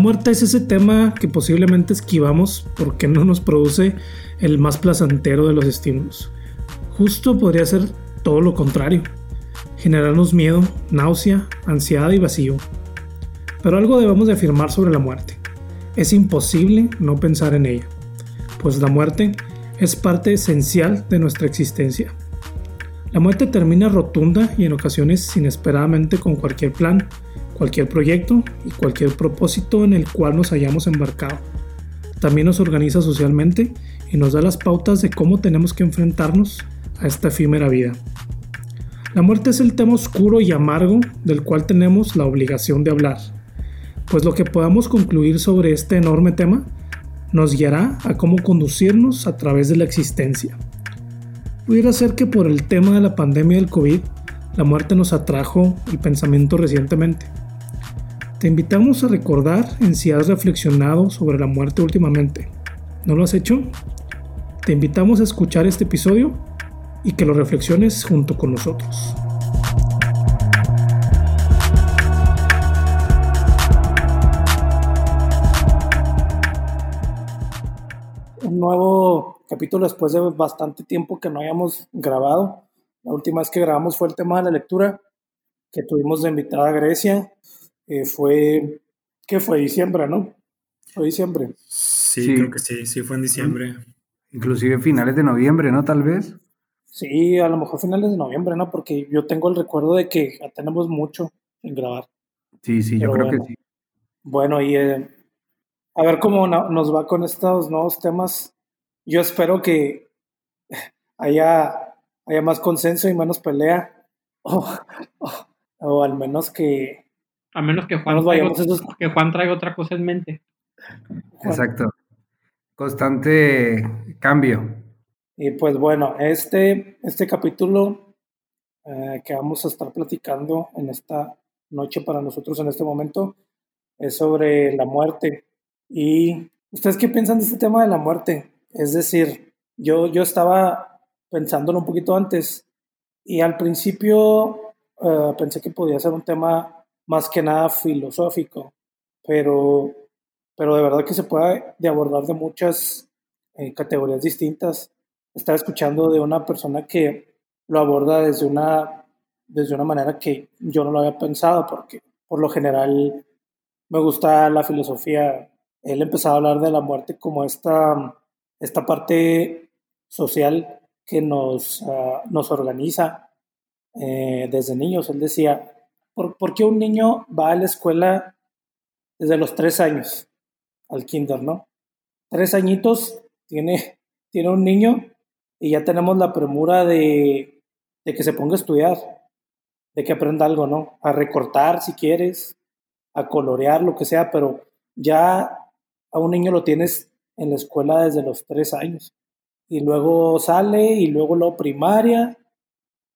muerte es ese tema que posiblemente esquivamos porque no nos produce el más placentero de los estímulos. Justo podría ser todo lo contrario, generarnos miedo, náusea, ansiedad y vacío. Pero algo debemos de afirmar sobre la muerte. Es imposible no pensar en ella, pues la muerte es parte esencial de nuestra existencia. La muerte termina rotunda y en ocasiones inesperadamente con cualquier plan, cualquier proyecto y cualquier propósito en el cual nos hayamos embarcado. También nos organiza socialmente y nos da las pautas de cómo tenemos que enfrentarnos a esta efímera vida. La muerte es el tema oscuro y amargo del cual tenemos la obligación de hablar, pues lo que podamos concluir sobre este enorme tema nos guiará a cómo conducirnos a través de la existencia. Pudiera ser que por el tema de la pandemia del COVID, la muerte nos atrajo el pensamiento recientemente. Te invitamos a recordar en si has reflexionado sobre la muerte últimamente. ¿No lo has hecho? Te invitamos a escuchar este episodio y que lo reflexiones junto con nosotros. Un nuevo capítulo después de bastante tiempo que no habíamos grabado. La última vez que grabamos fue el tema de la lectura, que tuvimos de invitada a Grecia. Eh, fue, ¿qué fue? Diciembre, ¿no? Fue diciembre. Sí, creo que sí, sí fue en diciembre. Inclusive finales de noviembre, ¿no? Tal vez. Sí, a lo mejor finales de noviembre, ¿no? Porque yo tengo el recuerdo de que ya tenemos mucho en grabar. Sí, sí, yo creo que sí. Bueno, y eh, a ver cómo nos va con estos nuevos temas yo espero que haya, haya más consenso y menos pelea. O, al menos que. A menos que Juan, traiga, que Juan traiga otra cosa en mente. Exacto. Constante cambio. Y pues bueno, este, este capítulo eh, que vamos a estar platicando en esta noche para nosotros en este momento es sobre la muerte. ¿Y ustedes qué piensan de este tema de la muerte? Es decir, yo, yo estaba pensándolo un poquito antes y al principio eh, pensé que podía ser un tema más que nada filosófico, pero, pero de verdad que se puede de abordar de muchas eh, categorías distintas. Estaba escuchando de una persona que lo aborda desde una, desde una manera que yo no lo había pensado, porque por lo general me gusta la filosofía. Él empezaba a hablar de la muerte como esta esta parte social que nos, ah, nos organiza eh, desde niños. Él decía, ¿por, qué un niño va a la escuela desde los tres años al kinder, no? Tres añitos tiene, tiene un niño y ya tenemos la premura de, de que se ponga a estudiar, de que aprenda algo, ¿no? A recortar si quieres, a colorear, lo que sea, pero ya a un niño lo tienes en la escuela desde los tres años. Y luego sale y luego lo primaria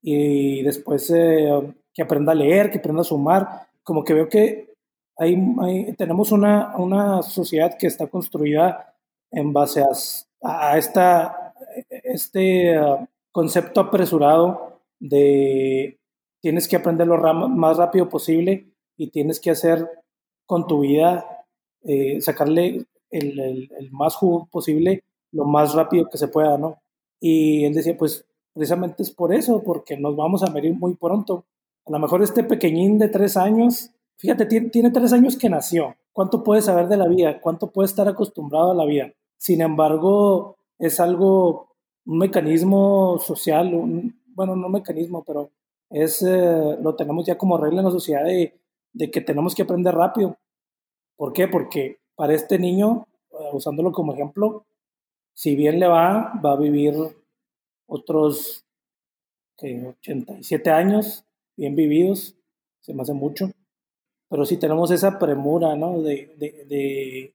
y después eh, que aprenda a leer, que aprenda a sumar. Como que veo que hay, tenemos una, una, sociedad que está construida en base a, a esta, este uh, concepto apresurado de tienes que aprender lo más rápido posible y tienes que hacer con tu vida, eh, sacarle el, el, más jugo posible lo más rápido que se pueda, ¿no? Y él decía, pues precisamente es por eso, porque nos vamos a medir muy pronto. A lo mejor este pequeñín de tres años, fíjate, tiene, tiene tres años que nació. ¿Cuánto puede saber de la vida? ¿Cuánto puede estar acostumbrado a la vida? Sin embargo, es algo, un mecanismo social, bueno, no un mecanismo, pero es, eh, lo tenemos ya como regla en la sociedad de, que tenemos que aprender rápido. ¿Por qué? Porque para este niño, eh, usándolo como ejemplo, si bien le va, va a vivir otros 87 años bien vividos, se me hace mucho, pero si tenemos esa premura, ¿no? De, de,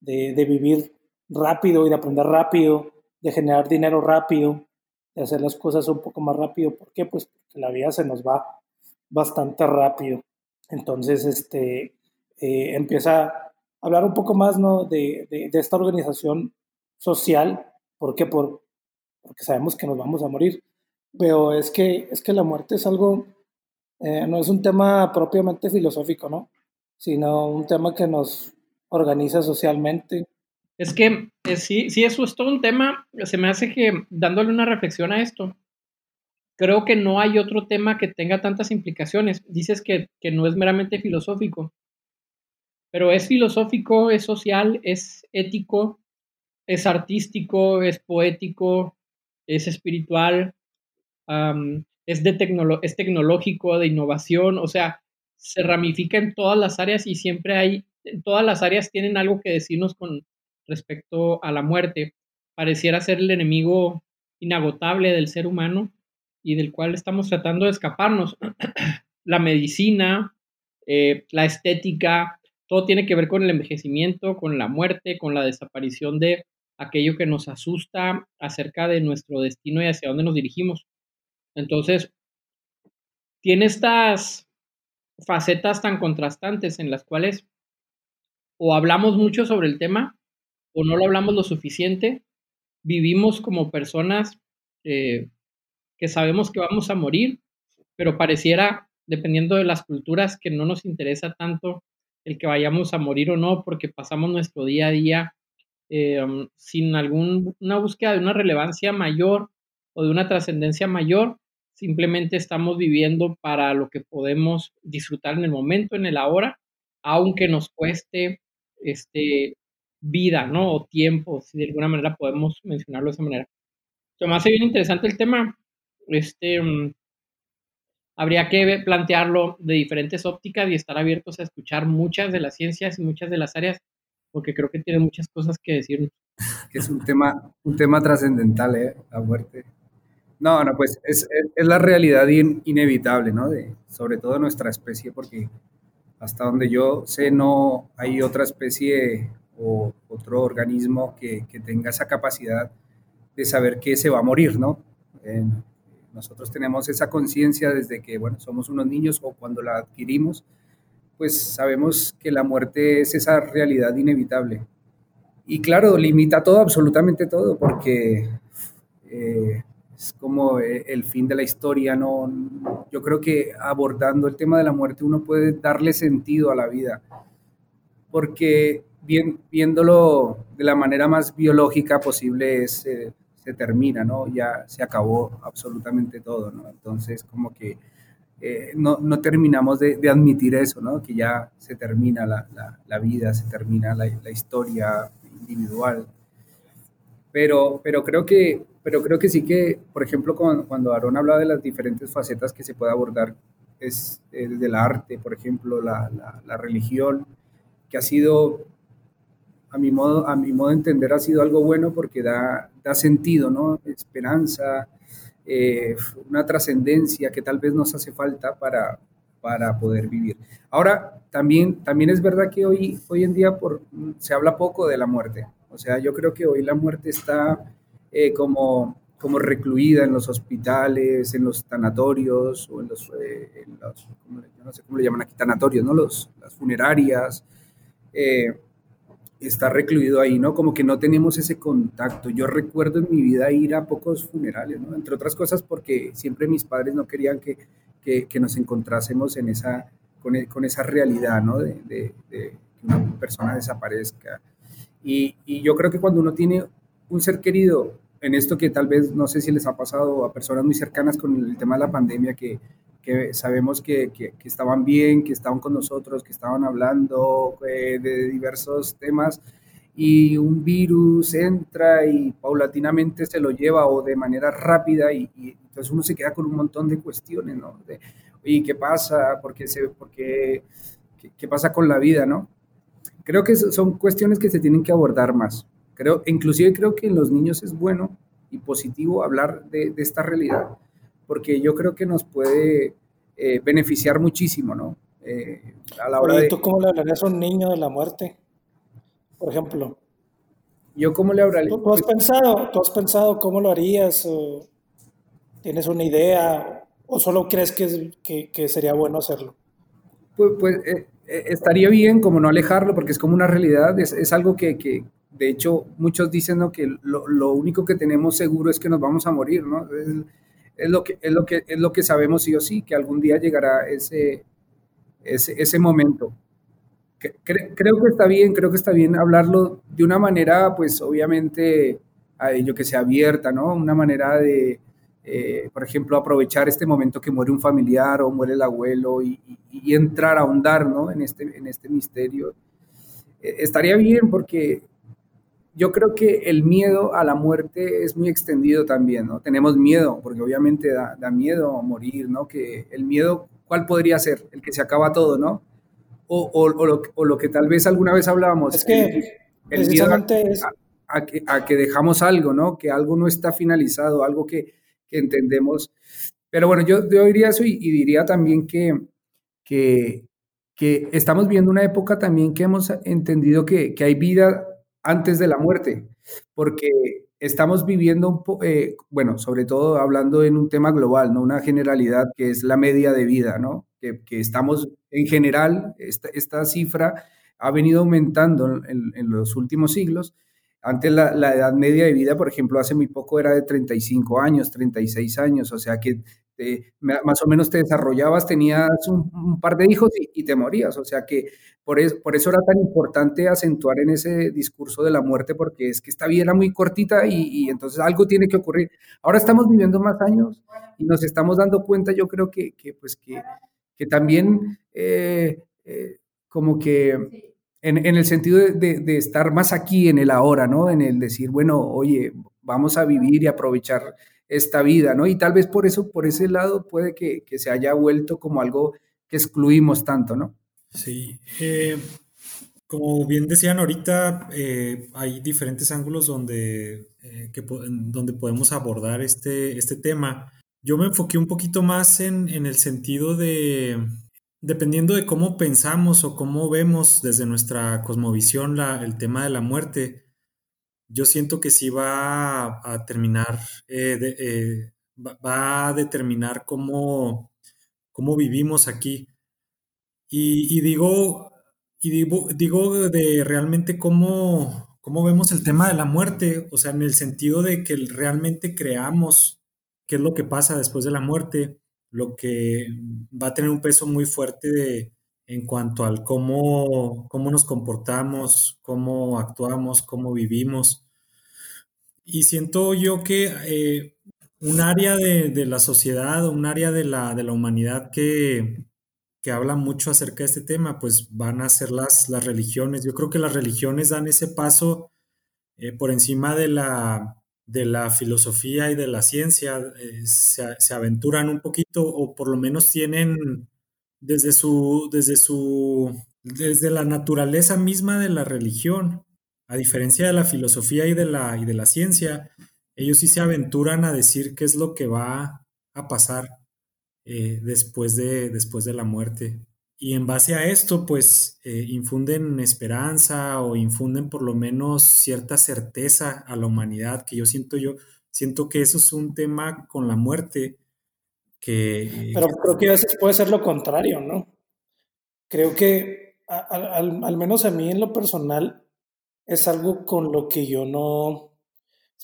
de, vivir rápido y de aprender rápido, de generar dinero rápido, de hacer las cosas un poco más rápido. ¿Por qué? Pues porque la vida se nos va bastante rápido. Entonces, este, eh, empieza hablar un poco más ¿no? de, de, esta organización social, ¿por qué? Por, porque sabemos que nos vamos a morir, pero es que, es que la muerte es algo, eh, no es un tema propiamente filosófico, ¿no? sino un tema que nos, organiza socialmente. Es que eh, sí, sí, eso es todo un tema. Se me hace que dándole una reflexión a esto, creo que no hay otro tema que tenga tantas implicaciones. Dices que, que no es meramente filosófico, pero es filosófico, es social, es ético, es artístico, es poético, es espiritual, es, de es tecnológico, de innovación, o sea, se ramifica en todas las áreas y siempre hay, todas las áreas tienen algo que decirnos con respecto a la muerte. Pareciera ser el enemigo inagotable del ser humano y del cual estamos tratando de escaparnos. la medicina, eh, la estética, todo tiene que ver con el envejecimiento, con la muerte, con la desaparición de aquello que nos asusta acerca de nuestro destino y hacia dónde nos dirigimos. Entonces, tiene estas facetas tan contrastantes en las cuales o hablamos mucho sobre el tema o no lo hablamos lo suficiente, vivimos como personas eh, que sabemos que vamos a morir, pero pareciera, dependiendo de las culturas, que no nos interesa tanto el que vayamos a morir o no, porque pasamos nuestro día a día eh, sin alguna búsqueda de una relevancia mayor o de una trascendencia mayor, simplemente estamos viviendo para lo que podemos disfrutar en el momento, en el ahora, aunque nos cueste este, vida, ¿no? O tiempo, si de alguna manera podemos mencionarlo de esa manera. Se me hace bien interesante el tema. Este, um, habría que plantearlo de diferentes ópticas y estar abiertos a escuchar muchas de las ciencias y muchas de las áreas porque creo que tiene muchas cosas que decir. Es un tema, un tema trascendental, ¿eh? la muerte. No, no, pues es, es, la realidad inevitable, ¿no? De, sobre todo nuestra especie, porque hasta donde yo sé no hay otra especie o otro organismo que, que tenga esa capacidad de saber que se va a morir, ¿no? nosotros tenemos esa conciencia desde que, bueno, somos unos niños o cuando la adquirimos, pues sabemos que la muerte es esa realidad inevitable. Y claro, limita todo, absolutamente todo, porque eh, es como eh, el fin de la historia. ¿no? Yo creo que abordando el tema de la muerte uno puede darle sentido a la vida, porque bien, viéndolo de la manera más biológica posible es, eh, se termina, ¿no? Ya se acabó absolutamente todo, ¿no? Entonces, como que eh, no, no, terminamos de, de, admitir eso, ¿no? que ya se termina la, la, vida, se termina la, la, historia individual. Pero, pero, creo que, pero creo que sí que, por ejemplo, cuando, cuando Aarón habla de las diferentes facetas que se puede abordar, es desde el arte, por ejemplo, la, religión, que ha sido, a mi, modo, a mi modo de entender, ha sido algo bueno porque da, da sentido, ¿no? Esperanza, eh, una trascendencia que tal vez nos hace falta para, para poder vivir. Ahora, también, también es verdad que hoy, hoy en día por, se habla poco de la muerte. O sea, yo creo que hoy la muerte está eh, como, como recluida en los hospitales, en los tanatorios, o en los, eh, no sé cómo le llaman aquí, tanatorios, ¿no? Los, las funerarias está recluido ahí, ¿no? Como que no tenemos ese contacto. Yo recuerdo en mi vida ir a pocos funerales, ¿no? Entre otras cosas porque siempre mis padres no querían que, que, nos encontrásemos en esa, con, e, con esa realidad, ¿no? De, de, que una persona desaparezca. Y, y, yo creo que cuando uno tiene un ser querido, en esto que tal vez no sé si les ha pasado a personas muy cercanas con el tema de la pandemia, que, que sabemos que, que, estaban bien, que estaban con nosotros, que estaban hablando eh, de diversos temas y un virus entra y paulatinamente se lo lleva o de manera rápida y, entonces uno se queda con un montón de cuestiones, ¿no? De, oye, ¿qué pasa? ¿Por qué, se, por qué, qué, pasa con la vida, no? Creo que son cuestiones que se tienen que abordar más. Creo, inclusive creo que en los niños es bueno y positivo hablar de, de esta realidad porque yo creo que nos puede eh, beneficiar muchísimo, ¿no? Eh, a la hora ¿Tú cómo le hablarías a un niño de la muerte, por ejemplo? ¿Yo cómo le hablaría? ¿Tú, has, pensado, ¿Tú has pensado cómo lo harías? O ¿Tienes una idea? ¿O solo crees que, que, sería bueno hacerlo? Pues, pues eh, estaría bien como no alejarlo, porque es como una realidad, es, es algo que, que, de hecho, muchos dicen ¿no? que lo, único que tenemos seguro es que nos vamos a morir, ¿no? es lo que, es lo que, es lo que sabemos sí o sí, que algún día llegará ese, ese, ese momento. creo que está bien, creo que está bien hablarlo de una manera, pues obviamente, yo que sea abierta, ¿no? Una manera de, eh, por ejemplo, aprovechar este momento que muere un familiar o muere el abuelo y, entrar a ahondar, ¿no? En este, en este misterio. Eh, estaría bien porque yo creo que el miedo a la muerte es muy extendido también, ¿no? Tenemos miedo, porque obviamente da, da miedo morir, ¿no? Que el miedo, ¿cuál podría ser? El que se acaba todo, ¿no? O, o, lo, o lo, que tal vez alguna vez hablábamos. Es que el, miedo a, que, a, que, dejamos algo, ¿no? Que algo no está finalizado, algo que, que entendemos. Pero bueno, yo, yo diría eso y, diría también que, que, que, estamos viendo una época también que hemos entendido que, que hay vida antes de la muerte, porque estamos viviendo eh, bueno, sobre todo hablando en un tema global, ¿no? Una generalidad que es la media de vida, ¿no? Que, estamos, en general, esta, cifra ha venido aumentando en, en los últimos siglos. Antes la, la, edad media de vida, por ejemplo, hace muy poco era de 35 años, 36 años, o sea que más o menos te desarrollabas, tenías un, par de hijos y, te morías. O sea que por eso, por eso era tan importante acentuar en ese discurso de la muerte, porque es que esta vida era muy cortita y, entonces algo tiene que ocurrir. Ahora estamos viviendo más años y nos estamos dando cuenta, yo creo que, que pues que, que también eh, eh, como que... En, el sentido de, de, de, estar más aquí en el ahora, ¿no? En el decir, bueno, oye, vamos a vivir y aprovechar esta vida, ¿no? Y tal vez por eso, por ese lado, puede que, se haya vuelto como algo que excluimos tanto, ¿no? Sí. Eh, como bien decían ahorita, eh, hay diferentes ángulos donde, eh, donde podemos abordar este, este tema. Yo me enfoqué un poquito más en, en el sentido de, dependiendo de cómo pensamos o cómo vemos desde nuestra cosmovisión el tema de la muerte, yo siento que sí va a, terminar, eh, eh, va, a determinar cómo, cómo vivimos aquí. Y, digo, y digo, digo, de realmente cómo, cómo vemos el tema de la muerte, o sea, en el sentido de que realmente creamos qué es lo que pasa después de la muerte, lo que va a tener un peso muy fuerte de, en cuanto al cómo, cómo nos comportamos, cómo actuamos, cómo vivimos. Y siento yo que eh, un área de, la sociedad, un área de la, de la humanidad que, que, habla mucho acerca de este tema, pues van a ser las, las religiones. Yo creo que las religiones dan ese paso eh, por encima de la, de la filosofía y de la ciencia, eh, se, aventuran un poquito o por lo menos tienen desde su, desde su, desde la naturaleza misma de la religión, a diferencia de la filosofía y de la, y de la ciencia, ellos sí se aventuran a decir qué es lo que va a pasar eh, después, de, después de la muerte. Y en base a esto, pues eh, infunden esperanza o infunden por lo menos cierta certeza a la humanidad, que yo siento yo, siento que eso es un tema con la muerte pero creo que a veces puede ser lo contrario, ¿no? Creo que al, menos a mí en lo personal es algo con lo que yo no...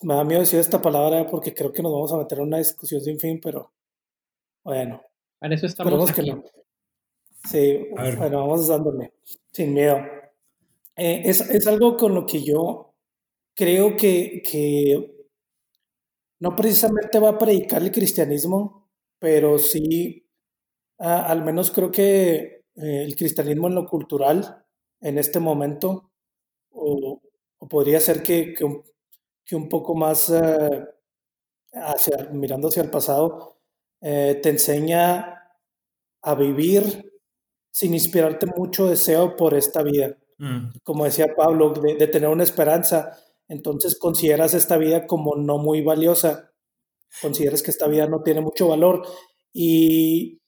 Me da miedo decir esta palabra porque creo que nos vamos a meter en una discusión sin fin, pero bueno. Para eso estamos aquí. Que no. Sí, bueno, vamos dándole, sin miedo. Eh, es, es, algo con lo que yo creo que, que no precisamente va a predicar el cristianismo, pero sí, al menos creo que eh, el cristianismo en lo cultural, en este momento, o, podría ser que, que, un, que, un, poco más eh, hacia, mirando hacia el pasado, eh, te enseña a vivir sin inspirarte mucho deseo por esta vida. Mm. Como decía Pablo, de, de, tener una esperanza, entonces consideras esta vida como no muy valiosa consideras que esta vida no tiene mucho valor y,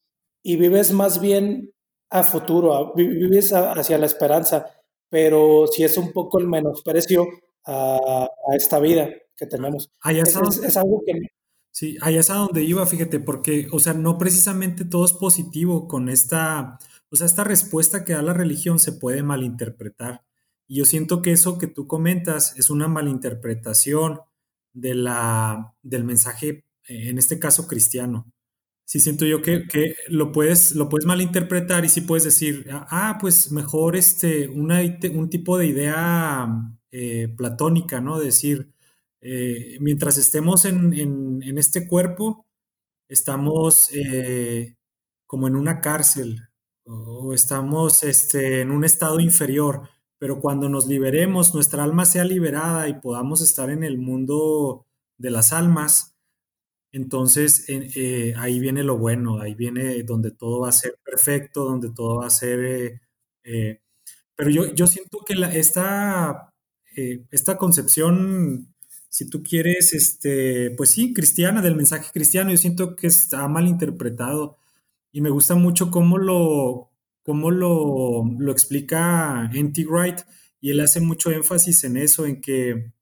y vives más bien a futuro, vives hacia la esperanza, pero si es un poco el menosprecio a, a esta vida que tenemos. es, es, algo que... Sí, ahí es a donde iba, fíjate, porque, o sea, no precisamente todo es positivo con esta, o sea, esta respuesta que da la religión se puede malinterpretar. Y yo siento que eso que tú comentas es una malinterpretación de la, del mensaje, eh, en este caso cristiano. Sí, siento yo que, que, lo, puedes, lo puedes malinterpretar y sí puedes decir, ah, pues mejor este, una, un tipo de idea eh, platónica, ¿no? Decir, eh, mientras estemos en, en, este cuerpo, estamos eh, como en una cárcel o estamos este, en un estado inferior, pero cuando nos liberemos, nuestra alma sea liberada y podamos estar en el mundo de las almas, entonces, eh, ahí viene lo bueno, ahí viene donde todo va a ser perfecto, donde todo va a ser... Eh, eh, pero yo, yo siento que esta, esta concepción, si tú quieres, este, pues sí, cristiana, del mensaje cristiano, yo siento que está mal interpretado. Y me gusta mucho cómo lo, cómo lo, lo explica N.T. Wright, y él hace mucho énfasis en eso, en que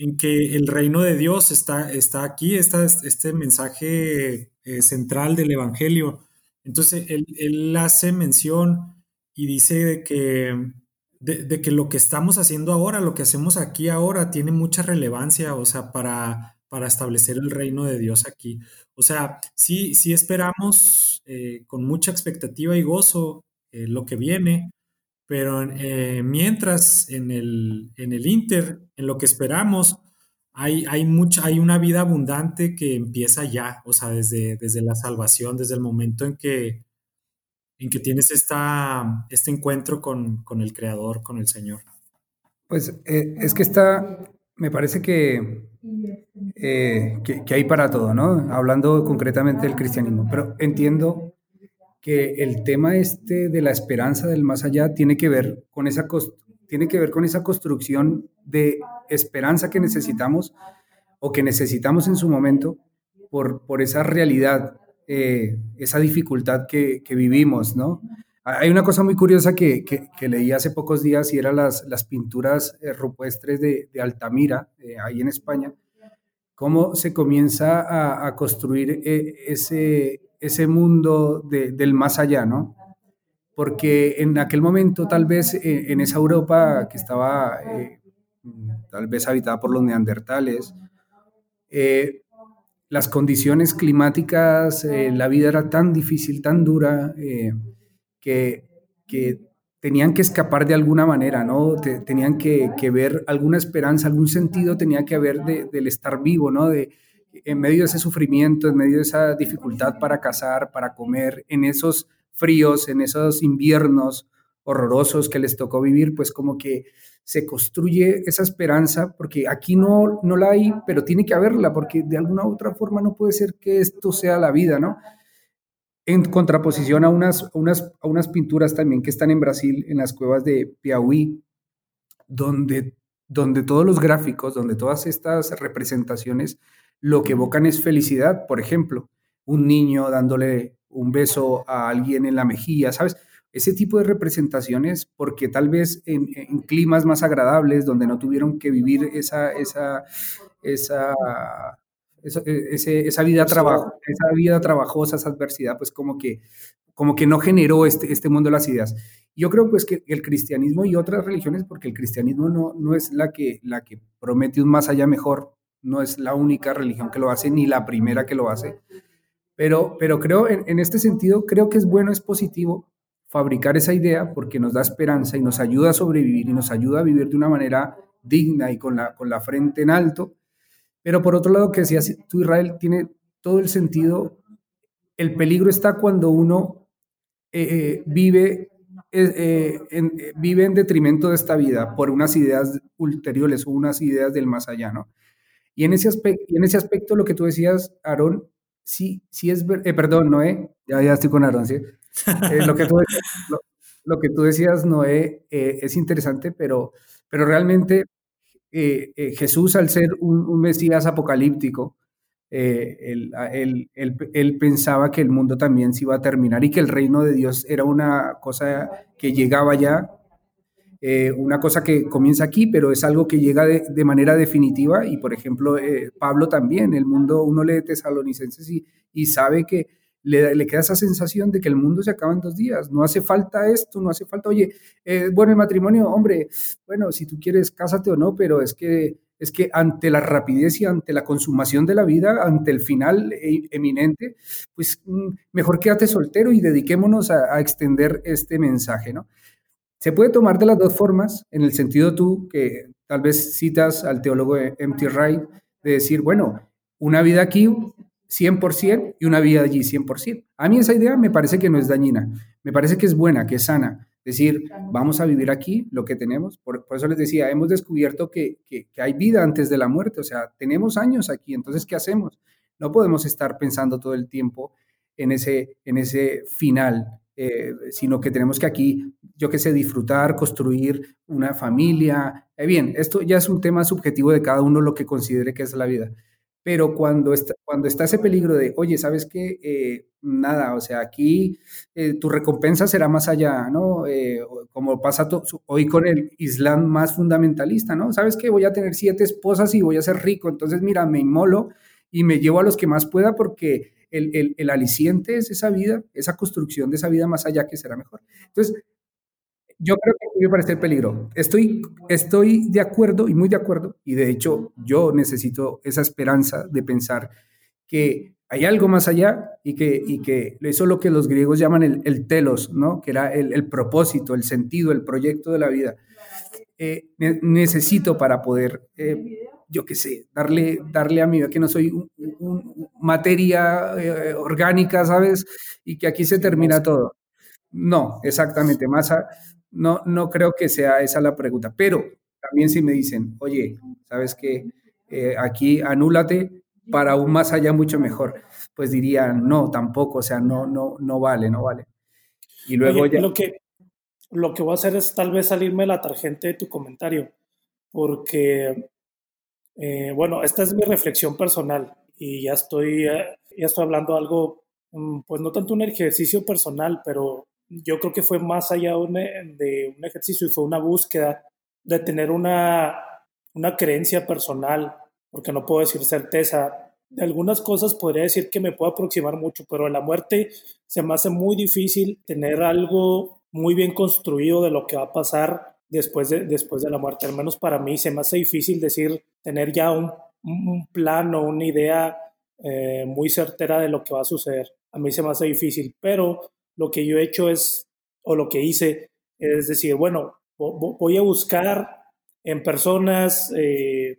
en que el reino de Dios está, está aquí, está este mensaje eh, central del Evangelio. Entonces, él, hace mención y dice de que, de, que lo que estamos haciendo ahora, lo que hacemos aquí ahora, tiene mucha relevancia, o sea, para, para establecer el reino de Dios aquí. O sea, sí, sí esperamos eh, con mucha expectativa y gozo eh, lo que viene, pero eh, mientras en el, en el Inter, en lo que esperamos, hay, hay, mucha, hay una vida abundante que empieza ya, o sea, desde, desde la salvación, desde el momento en que, en que tienes esta, este encuentro con, con el Creador, con el Señor. Pues es que está, me parece que, eh, que, que, hay para todo, ¿no? Hablando concretamente del cristianismo, pero entiendo que el tema este de la esperanza del más allá tiene que ver con esa, tiene que ver con esa construcción de esperanza que necesitamos o que necesitamos en su momento por, por esa realidad, eh, esa dificultad que, que, vivimos, ¿no? Hay una cosa muy curiosa que, que, leí hace pocos días y eran las, las pinturas eh, rupestres de, de Altamira, eh, ahí en España, cómo se comienza a, a construir ese, ese mundo del más allá, ¿no? Porque en aquel momento, tal vez eh, en esa Europa que estaba eh, tal vez habitada por los neandertales, eh, las condiciones climáticas, la vida era tan difícil, tan dura, que, tenían que escapar de alguna manera, ¿no? tenían que, ver alguna esperanza, algún sentido tenía que haber del estar vivo, ¿no? De, en medio de ese sufrimiento, en medio de esa dificultad para cazar, para comer, en esos fríos, en esos inviernos horrorosos que les tocó vivir, pues como que se construye esa esperanza, porque aquí no, no la hay, pero tiene que haberla, porque de alguna u otra forma no puede ser que esto sea la vida, ¿no? En contraposición a unas, unas, a unas pinturas también que están en Brasil, en las cuevas de Piauí, donde, donde todos los gráficos, donde todas estas representaciones lo que evocan es felicidad, por ejemplo, un niño dándole un beso a alguien en la mejilla, ¿sabes? Ese tipo de representaciones, porque tal vez en, climas más agradables, donde no tuvieron que vivir esa, esa, esa, e, esa, vida, trabajo, esa vida trabajosa, esa adversidad, pues como que, como que no generó este, este mundo de las ideas. Yo creo pues que el cristianismo y otras religiones, porque el cristianismo no, no es la que, la que promete un más allá mejor, no es la única religión que lo hace, ni la primera que lo hace. Pero, pero creo, en, este sentido, creo que es bueno, es positivo fabricar esa idea porque nos da esperanza y nos ayuda a sobrevivir y nos ayuda a vivir de una manera digna y con la, con la frente en alto. Pero por otro lado, que decías tú, Israel, tiene todo el sentido. El peligro está cuando uno eh, eh, vive, eh, en, vive en detrimento de esta vida por unas ideas ulteriores o unas ideas del más allá, ¿no? Y en ese aspecto, en ese aspecto lo que tú decías, Aarón, sí, sí es, eh, perdón, Noé, ya, ya estoy con Aarón, ¿sí? Eh, lo, que tú, lo, que tú decías, Noé, eh, es interesante, pero, pero realmente Jesús, al ser un, Mesías apocalíptico, él, él, pensaba que el mundo también se iba a terminar y que el reino de Dios era una cosa que llegaba ya eh, una cosa que comienza aquí, pero es algo que llega de, manera definitiva. Y, por ejemplo, eh, Pablo también, el mundo, uno lee tesalonicenses y, y sabe que, le, queda esa sensación de que el mundo se acaba en dos días, no hace falta esto, no hace falta, oye, eh, bueno, el matrimonio, hombre, bueno, si tú quieres, cásate o no, pero es que, es que ante la rapidez y ante la consumación de la vida, ante el final e, eminente, pues mm, mejor quédate soltero y dediquémonos a, extender este mensaje, ¿no? Se puede tomar de las dos formas, en el sentido tú que tal vez citas al teólogo M.T. Wright, de decir, bueno, una vida aquí 100% y una vida allí 100%. A mí esa idea me parece que no es dañina, me parece que es buena, que es sana. Decir, vamos a vivir aquí lo que tenemos. Por, eso les decía, hemos descubierto que, que, hay vida antes de la muerte, o sea, tenemos años aquí, entonces, ¿qué hacemos? No podemos estar pensando todo el tiempo en ese, en ese final, eh, sino que tenemos que aquí, yo qué sé, disfrutar, construir una familia. Eh, bien, esto ya es un tema subjetivo de cada uno lo que considere que es la vida. Pero cuando está, cuando está ese peligro de, oye, ¿sabes qué? Eh, nada, o sea, aquí tu recompensa será más allá, ¿no? como pasa hoy con el Islam más fundamentalista, ¿no? ¿Sabes qué? Voy a tener siete esposas y voy a ser rico, entonces mira, me inmolo y me llevo a los que más pueda porque el, el, aliciente es esa vida, esa construcción de esa vida más allá que será mejor. Entonces, yo creo que me parece el peligro. Estoy, estoy de acuerdo y muy de acuerdo, y de hecho yo necesito esa esperanza de pensar que hay algo más allá y que, y que eso es lo que los griegos llaman el, el telos, ¿no? que era el, el, propósito, el sentido, el proyecto de la vida. Eh, necesito para poder eh, yo qué sé, darle, darle a mí, que no soy materia eh, orgánica, ¿sabes? Y que aquí se termina todo. No, exactamente, más no, no creo que sea esa la pregunta, pero también si me dicen, oye, ¿sabes qué? Eh, aquí anúlate para un más allá mucho mejor, pues diría, no, tampoco, o sea, no, no, no vale, no vale. Y luego ya... Lo que, lo que voy a hacer es tal vez salirme la tarjeta de tu comentario, porque eh, bueno, esta es mi reflexión personal y ya estoy, eh, ya estoy hablando algo, mm, pues no tanto un ejercicio personal, pero yo creo que fue más allá de un ejercicio y fue una búsqueda de tener una, una creencia personal, porque no puedo decir certeza. De algunas cosas podría decir que me puedo aproximar mucho, pero en la muerte se me hace muy difícil tener algo muy bien construido de lo que va a pasar después de, después de la muerte. Al menos para mí se me hace difícil decir, tener ya un, un plan o una idea eh, muy certera de lo que va a suceder. A mí se me hace difícil, pero lo que yo he hecho es, o lo que hice, es decir, bueno, voy a buscar en personas, eh,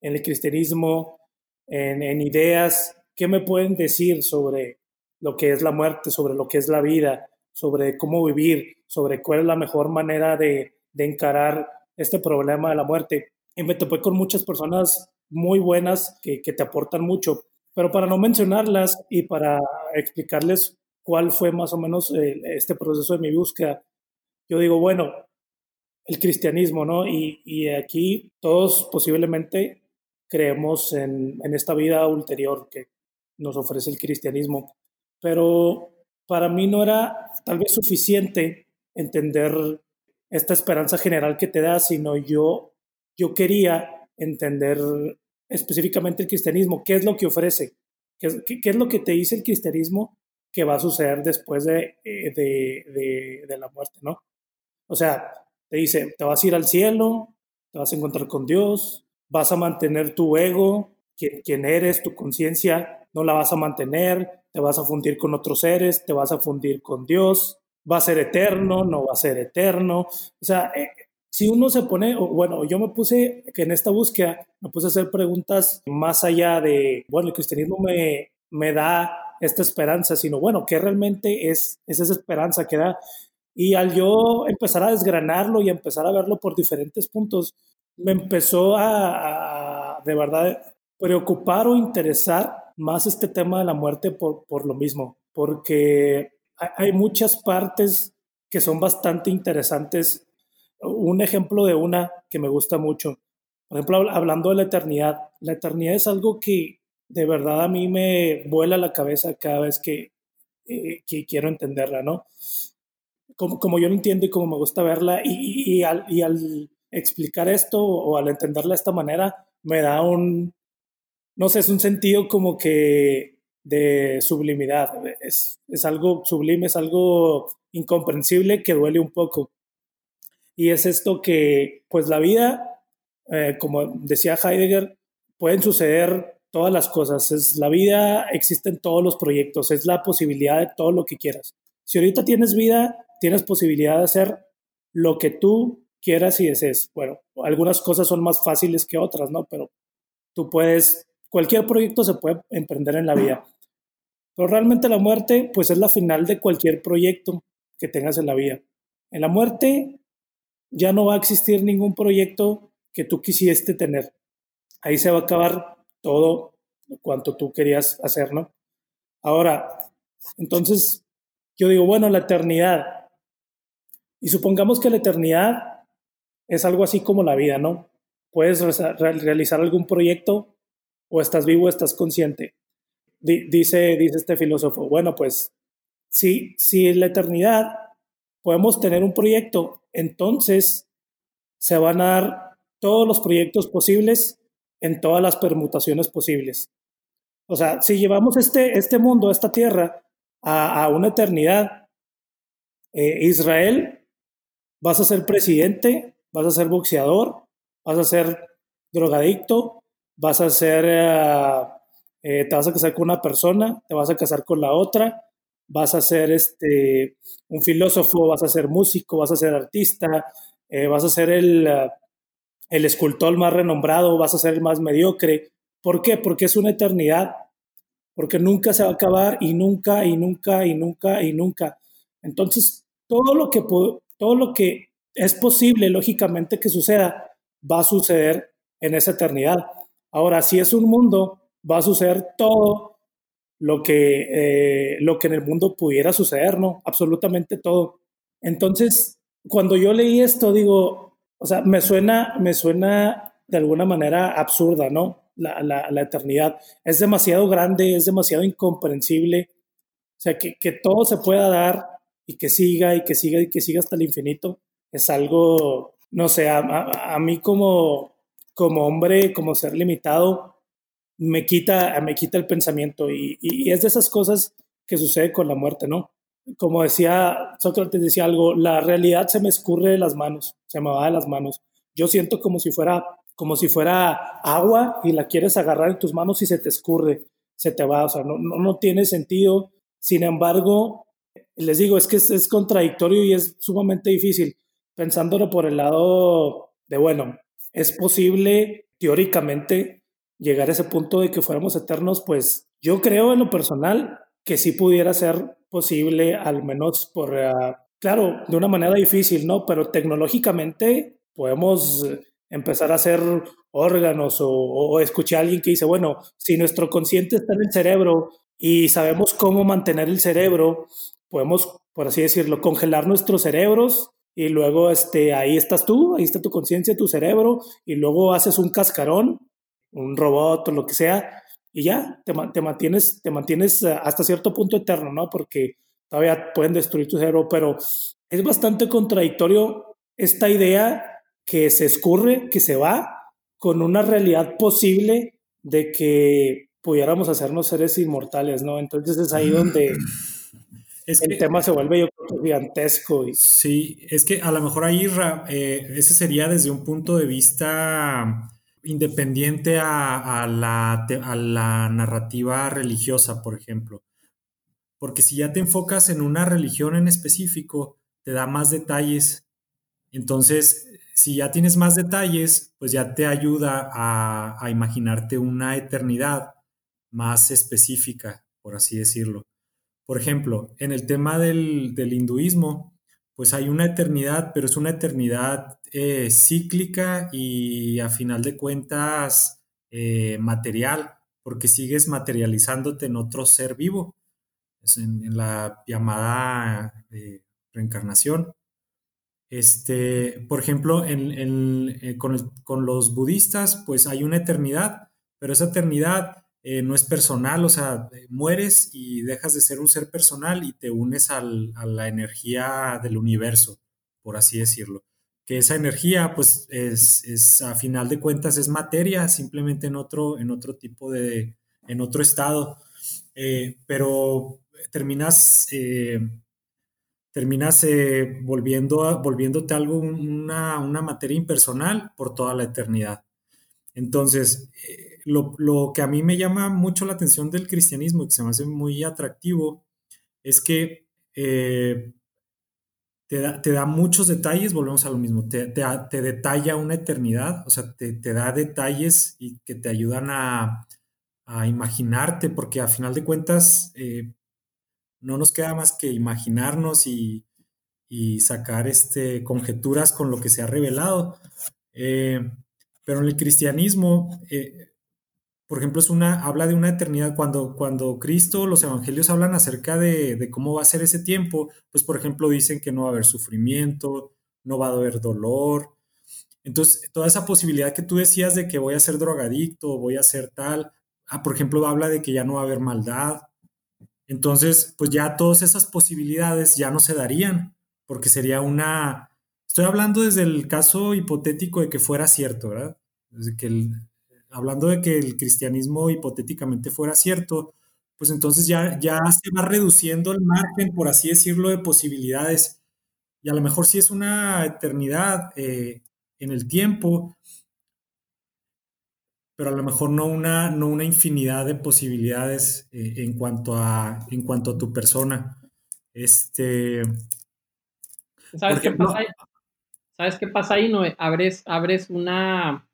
en el cristianismo, en, en ideas, qué me pueden decir sobre lo que es la muerte, sobre lo que es la vida, sobre cómo vivir, sobre cuál es la mejor manera de, de encarar este problema de la muerte. Y me topé con muchas personas muy buenas que, que te aportan mucho. Pero para no mencionarlas y para explicarles cuál fue más o menos eh, este proceso de mi búsqueda, yo digo, bueno, el cristianismo, ¿no? Y, y aquí todos posiblemente creemos en, en, esta vida ulterior que nos ofrece el cristianismo, pero para mí no era tal vez suficiente entender esta esperanza general que te da, sino yo, yo quería entender específicamente el cristianismo, qué es lo que ofrece, qué, qué, es lo que te dice el cristianismo que va a suceder después de, eh, de, de, la muerte, ¿no? O sea, te dice, te vas a ir al cielo, te vas a encontrar con Dios, vas a mantener tu ego, quien, quien eres, tu conciencia, no la vas a mantener, te vas a fundir con otros seres, te vas a fundir con Dios, va a ser eterno, no va a ser eterno. O sea, eh, si uno se pone, bueno, yo me puse que en esta búsqueda me puse a hacer preguntas más allá de, bueno, el cristianismo me, me da esta esperanza, sino bueno, ¿qué realmente es, es esa esperanza que da? Y al yo empezar a desgranarlo y empezar a verlo por diferentes puntos, me empezó a, a de verdad preocupar o interesar más este tema de la muerte por, por lo mismo, porque hay muchas partes que son bastante interesantes. Un ejemplo de una que me gusta mucho, por ejemplo, hablando de la eternidad, la eternidad es algo que de verdad a mí me vuela la cabeza cada vez que, eh, que quiero entenderla, ¿no? Como, como, yo lo entiendo y como me gusta verla, y, y, al, y al explicar esto o al entenderla de esta manera, me da un, no sé, es un sentido como que de sublimidad. Es, es algo sublime, es algo incomprensible que duele un poco. Y es esto que, pues la vida, eh, como decía Heidegger, pueden suceder todas las cosas. Es la vida, existen todos los proyectos, es la posibilidad de todo lo que quieras. Si ahorita tienes vida, tienes posibilidad de hacer lo que tú quieras y desees. Bueno, algunas cosas son más fáciles que otras, ¿no? Pero tú puedes, cualquier proyecto se puede emprender en la vida. Pero realmente la muerte, pues es la final de cualquier proyecto que tengas en la vida. En la muerte ya no va a existir ningún proyecto que tú quisiste tener. Ahí se va a acabar todo cuanto tú querías hacer, ¿no? Ahora, entonces, yo digo, bueno, la eternidad. Y supongamos que la eternidad es algo así como la vida, ¿no? Puedes realizar algún proyecto o estás vivo, estás consciente. dice, dice este filósofo, bueno, pues si, si la eternidad podemos tener un proyecto, entonces se van a dar todos los proyectos posibles en todas las permutaciones posibles. O sea, si llevamos este, este mundo, esta tierra, a, una eternidad, eh, Israel, vas a ser presidente, vas a ser boxeador, vas a ser drogadicto, vas a ser, eh, eh, te vas a casar con una persona, te vas a casar con la otra, vas a ser este, un filósofo, vas a ser músico, vas a ser artista, vas a ser el, el escultor más renombrado, vas a ser el más mediocre. ¿Por qué? Porque es una eternidad, porque nunca se va a acabar y nunca y nunca y nunca y nunca. Entonces, todo lo que, todo lo que es posible, lógicamente, que suceda, va a suceder en esa eternidad. Ahora, si es un mundo, va a suceder todo lo que, eh, lo que en el mundo pudiera suceder, ¿no? Absolutamente todo. Entonces, cuando yo leí esto, digo, o sea, me suena, me suena de alguna manera absurda, ¿no? La, la, la eternidad. Es demasiado grande, es demasiado incomprensible. O sea, que, que todo se pueda dar y que siga y que siga y que siga hasta el infinito, es algo, no sé, a, a, mí como, como hombre, como ser limitado, me quita, me quita el pensamiento y, y, es de esas cosas que sucede con la muerte, ¿no? Como decía Sócrates, decía algo, la realidad se me escurre de las manos, se me va de las manos. Yo siento como si fuera, como si fuera agua y la quieres agarrar en tus manos y se te escurre, se te va, o sea, no, no, tiene sentido. Sin embargo, les digo, es que es, contradictorio y es sumamente difícil. Pensándolo por el lado de, bueno, es posible teóricamente llegar a ese punto de que fuéramos eternos, pues yo creo en lo personal que sí pudiera ser posible, al menos por, eh, claro, de una manera difícil, ¿no? Pero tecnológicamente podemos empezar a hacer órganos o, escuchar a alguien que dice, bueno, si nuestro consciente está en el cerebro y sabemos cómo mantener el cerebro, podemos, por así decirlo, congelar nuestros cerebros y luego este, ahí estás tú, ahí está tu conciencia, tu cerebro, y luego haces un cascarón, un robot o lo que sea, y ya, te, te, mantienes, te mantienes eh, hasta cierto punto eterno, ¿no? Porque todavía pueden destruir tu cerebro, pero es bastante contradictorio esta idea que se escurre, que se va, con una realidad posible de que pudiéramos hacernos seres inmortales, ¿no? Entonces es ahí donde el tema se vuelve yo creo, gigantesco. Y... Sí, es que a lo mejor ahí eh, ese sería desde un punto de vista independiente a, la, narrativa religiosa, por ejemplo. Porque si ya te enfocas en una religión en específico, te da más detalles. Entonces, si ya tienes más detalles, pues ya te ayuda a, a imaginarte una eternidad más específica, por así decirlo. Por ejemplo, en el tema del, del hinduismo, pues hay una eternidad, pero es una eternidad eh, cíclica y a final de cuentas eh, material, porque sigues materializándote en otro ser vivo, en, la llamada eh, reencarnación. Este, por ejemplo, con, con, los budistas, pues hay una eternidad, pero esa eternidad no es personal, o sea, mueres y dejas de ser un ser personal y te unes a la energía del universo, por así decirlo que esa energía, pues, es, a final de cuentas es materia, simplemente en otro, en otro tipo de, en otro estado. eh, pero terminas, eh, terminas volviendo volviéndote algo, una, una, materia impersonal por toda la eternidad. Entonces, lo, lo, que a mí me llama mucho la atención del cristianismo, que se me hace muy atractivo, es que te da, muchos detalles, volvemos a lo mismo, te, te, detalla una eternidad, o sea, te, da detalles y que te ayudan a, imaginarte, porque a final de cuentas eh, no nos queda más que imaginarnos y, sacar este, conjeturas con lo que se ha revelado. Eh, pero en el cristianismo, eh, por ejemplo, es una, habla de una eternidad. Cuando, cuando Cristo, los evangelios hablan acerca de, cómo va a ser ese tiempo, pues por ejemplo dicen que no va a haber sufrimiento, no va a haber dolor. Entonces, toda esa posibilidad que tú decías de que voy a ser drogadicto, voy a ser tal, ah, por ejemplo, habla de que ya no va a haber maldad. Entonces, pues ya todas esas posibilidades ya no se darían, porque sería una... Estoy hablando desde el caso hipotético de que fuera cierto, ¿verdad? Desde que el, hablando de que el cristianismo hipotéticamente fuera cierto, pues entonces ya, ya se va reduciendo el margen, por así decirlo, de posibilidades. Y a lo mejor si es una eternidad eh, en el tiempo, pero a lo mejor no una, no una infinidad de posibilidades eh, en, cuanto a, en cuanto a tu persona. Este, ¿Sabes, qué pasa ahí? ¿Sabes qué pasa ahí? No? Abres, abres una,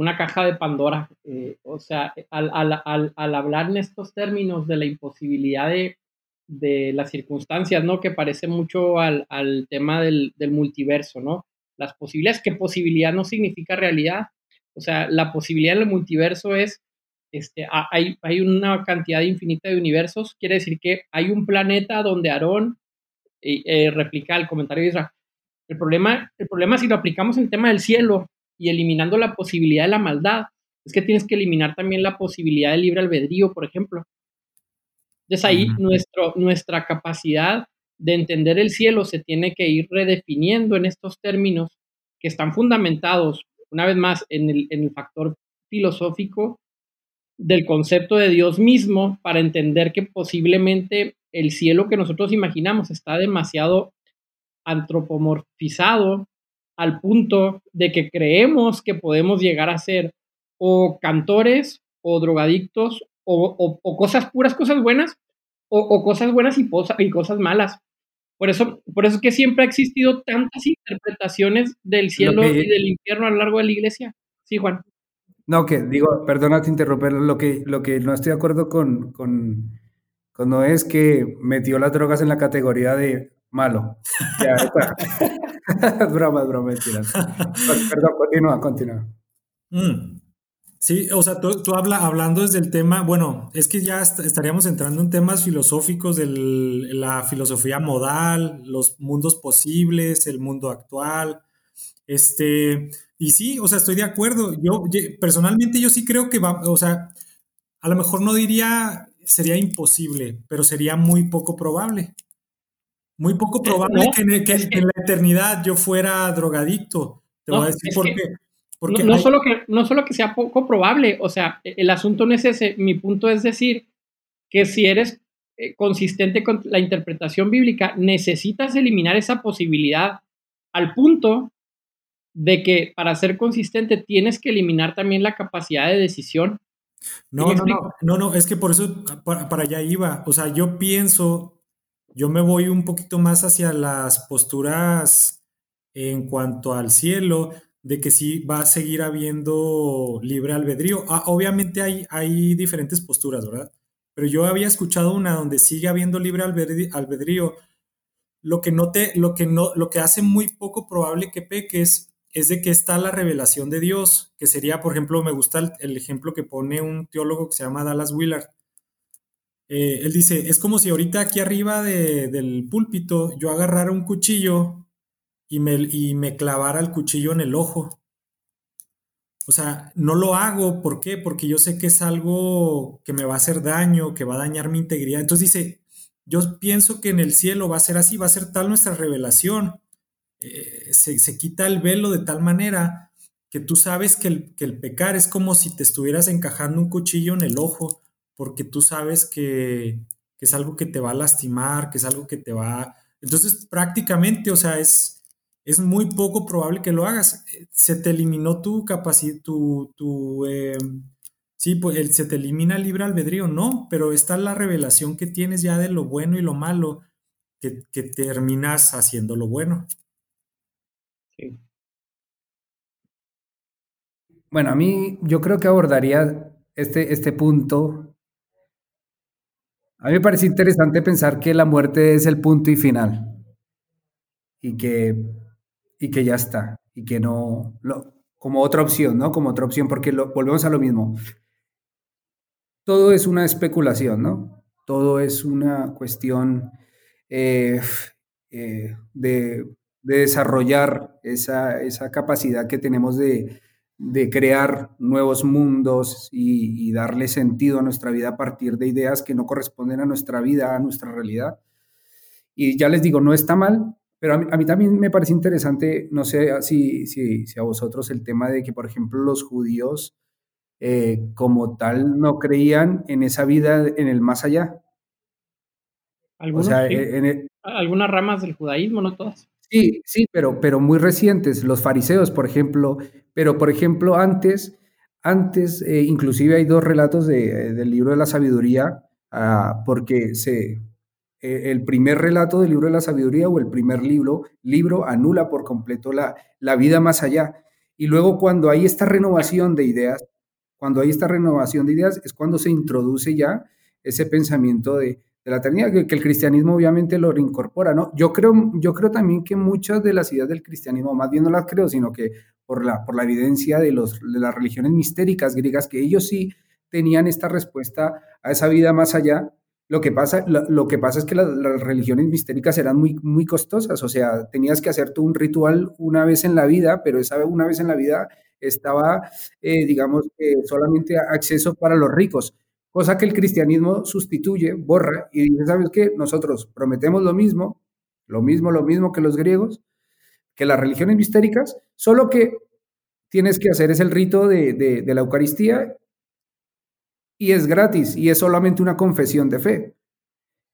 una caja de Pandora. Eh, o sea, al, hablar en estos términos de la imposibilidad de, de las circunstancias, ¿no? Que parece mucho al, tema del, multiverso, ¿no? Las posibilidades, que posibilidad no significa realidad. O sea, la posibilidad del multiverso es, este, hay, una cantidad infinita de universos, quiere decir que hay un planeta donde Aarón eh, replica el comentario de Israel. El problema, el problema si lo aplicamos en el tema del cielo, y eliminando la posibilidad de la maldad, es que tienes que eliminar también la posibilidad de libre albedrío, por ejemplo. Entonces ahí nuestro, nuestra capacidad de entender el cielo se tiene que ir redefiniendo en estos términos que están fundamentados, una vez más, en el, en el factor filosófico del concepto de Dios mismo para entender que posiblemente el cielo que nosotros imaginamos está demasiado antropomorfizado al punto de que creemos que podemos llegar a ser o cantores o drogadictos o, cosas puras, cosas buenas o, cosas buenas y, y, cosas malas. Por eso, por eso es que siempre ha existido tantas interpretaciones del cielo y del infierno a lo largo de la iglesia. Sí, Juan. No, que digo, perdona te interrumpir, lo que, lo que no estoy de acuerdo con, con, con no es que metió las drogas en la categoría de malo. Ya está. broma, broma, mentira. Perdón, continúa, continúa. Mm. Sí, o sea, tú, habla, hablando desde el tema, bueno, es que ya estaríamos entrando en temas filosóficos de la filosofía modal, los mundos posibles, el mundo actual. Este, y sí, o sea, estoy de acuerdo. Yo, personalmente, yo sí creo que va, o sea, a lo mejor no diría sería imposible, pero sería muy poco probable. Muy poco eh, probable que, en, la eternidad yo fuera drogadicto. Te voy a decir por qué. Porque no, solo que, no solo que sea poco probable, o sea, e, el asunto no es ese. Mi punto es decir que si eres eh, consistente con la interpretación bíblica, necesitas eliminar esa posibilidad al punto de que para ser consistente tienes que eliminar también la capacidad de decisión. No, no, no, no, no, es que por eso para allá iba. O sea, yo pienso yo me voy un poquito más hacia las posturas en cuanto al cielo, de que sí va a seguir habiendo libre albedrío. Ah, obviamente hay, hay diferentes posturas, ¿verdad? Pero yo había escuchado una donde sigue habiendo libre albedrío. Lo que, no te, lo, que no, lo que hace muy poco probable que peques es de que está la revelación de Dios, que sería, por ejemplo, me gusta el, el ejemplo que pone un teólogo que se llama Dallas Willard, eh, él dice, es como si ahorita aquí arriba del púlpito yo agarrara un cuchillo y me, y me clavara el cuchillo en el ojo. O sea, no lo hago, ¿por qué? Porque yo sé que es algo que me va a hacer daño, que va a dañar mi integridad. Entonces dice, yo pienso que en el cielo va a ser así, va a ser tal nuestra revelación. Eh, se, quita el velo de tal manera que tú sabes que el, que el pecar es como si te estuvieras encajando un cuchillo en el ojo porque tú sabes que, es algo que te va a lastimar, que es algo que te va... Entonces, prácticamente, o sea, es, es muy poco probable que lo hagas. Se te eliminó tu capacidad, tu... tu em, sí, pues se te elimina el libre albedrío, no, pero está la revelación que tienes ya de lo bueno y lo malo, que, que terminas haciendo lo bueno. Sí. Bueno, a mí yo creo que abordaría este, este punto. A mí me parece interesante pensar que la muerte es el punto y final. Y que, y que ya está. Y que no, como otra opción, ¿no? Como otra opción, porque volvemos a lo mismo. Todo es una especulación, ¿no? Todo es una cuestión eh, eh, de, de, desarrollar esa, esa capacidad que tenemos de, de crear nuevos mundos y, darle sentido a nuestra vida a partir de ideas que no corresponden a nuestra vida, a nuestra realidad. Y ya les digo, no está mal, pero a mí, también me parece interesante, no sé si, si, a vosotros el tema de que, por ejemplo, los judíos eh, como tal no creían en esa vida en el más allá. Algunas ramas del judaísmo, no todas. Sí, sí, pero, pero muy recientes, los fariseos, por ejemplo, pero por ejemplo antes, antes eh, inclusive hay dos relatos de, del libro de la sabiduría, ah, porque se, eh, el primer relato del libro de la sabiduría o el primer libro, libro anula por completo la, la vida más allá. Y luego cuando hay esta renovación de ideas, cuando hay esta renovación de ideas, es cuando se introduce ya ese pensamiento de, de la eternidad, que, el cristianismo obviamente lo reincorpora, ¿no? Yo creo, yo creo también que muchas de las ideas del cristianismo, más bien no las creo, sino que por la, por la evidencia de, los, las religiones mistéricas griegas, que ellos sí tenían esta respuesta a esa vida más allá, lo que pasa, lo, que pasa es que las, religiones mistéricas eran muy, muy costosas, o sea, tenías que hacer tú un ritual una vez en la vida, pero esa una vez en la vida estaba, eh, digamos, solamente acceso para los ricos cosa que el cristianismo sustituye, borra y dice, ¿sabes qué? Nosotros prometemos lo mismo, lo mismo, lo mismo que los griegos, que las religiones mistéricas, solo que tienes que hacer es el rito de, la Eucaristía y es gratis y es solamente una confesión de fe.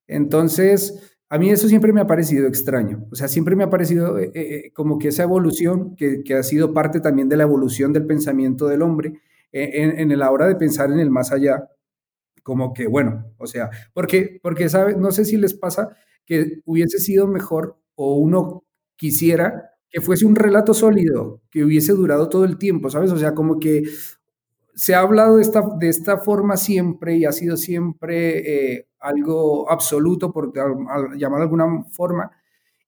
Entonces, a mí eso siempre me ha parecido extraño, o sea, siempre me ha parecido eh, eh, como que esa evolución, que, ha sido parte también de la evolución del pensamiento del hombre, eh, en, en la hora de pensar en el más allá, como que, bueno, o sea, porque, porque, ¿sabe? No sé si les pasa que hubiese sido mejor o uno quisiera que fuese un relato sólido, que hubiese durado todo el tiempo, ¿sabes? O sea, como que se ha hablado de esta, de esta forma siempre y ha sido siempre eh, algo absoluto, por llamar de alguna forma,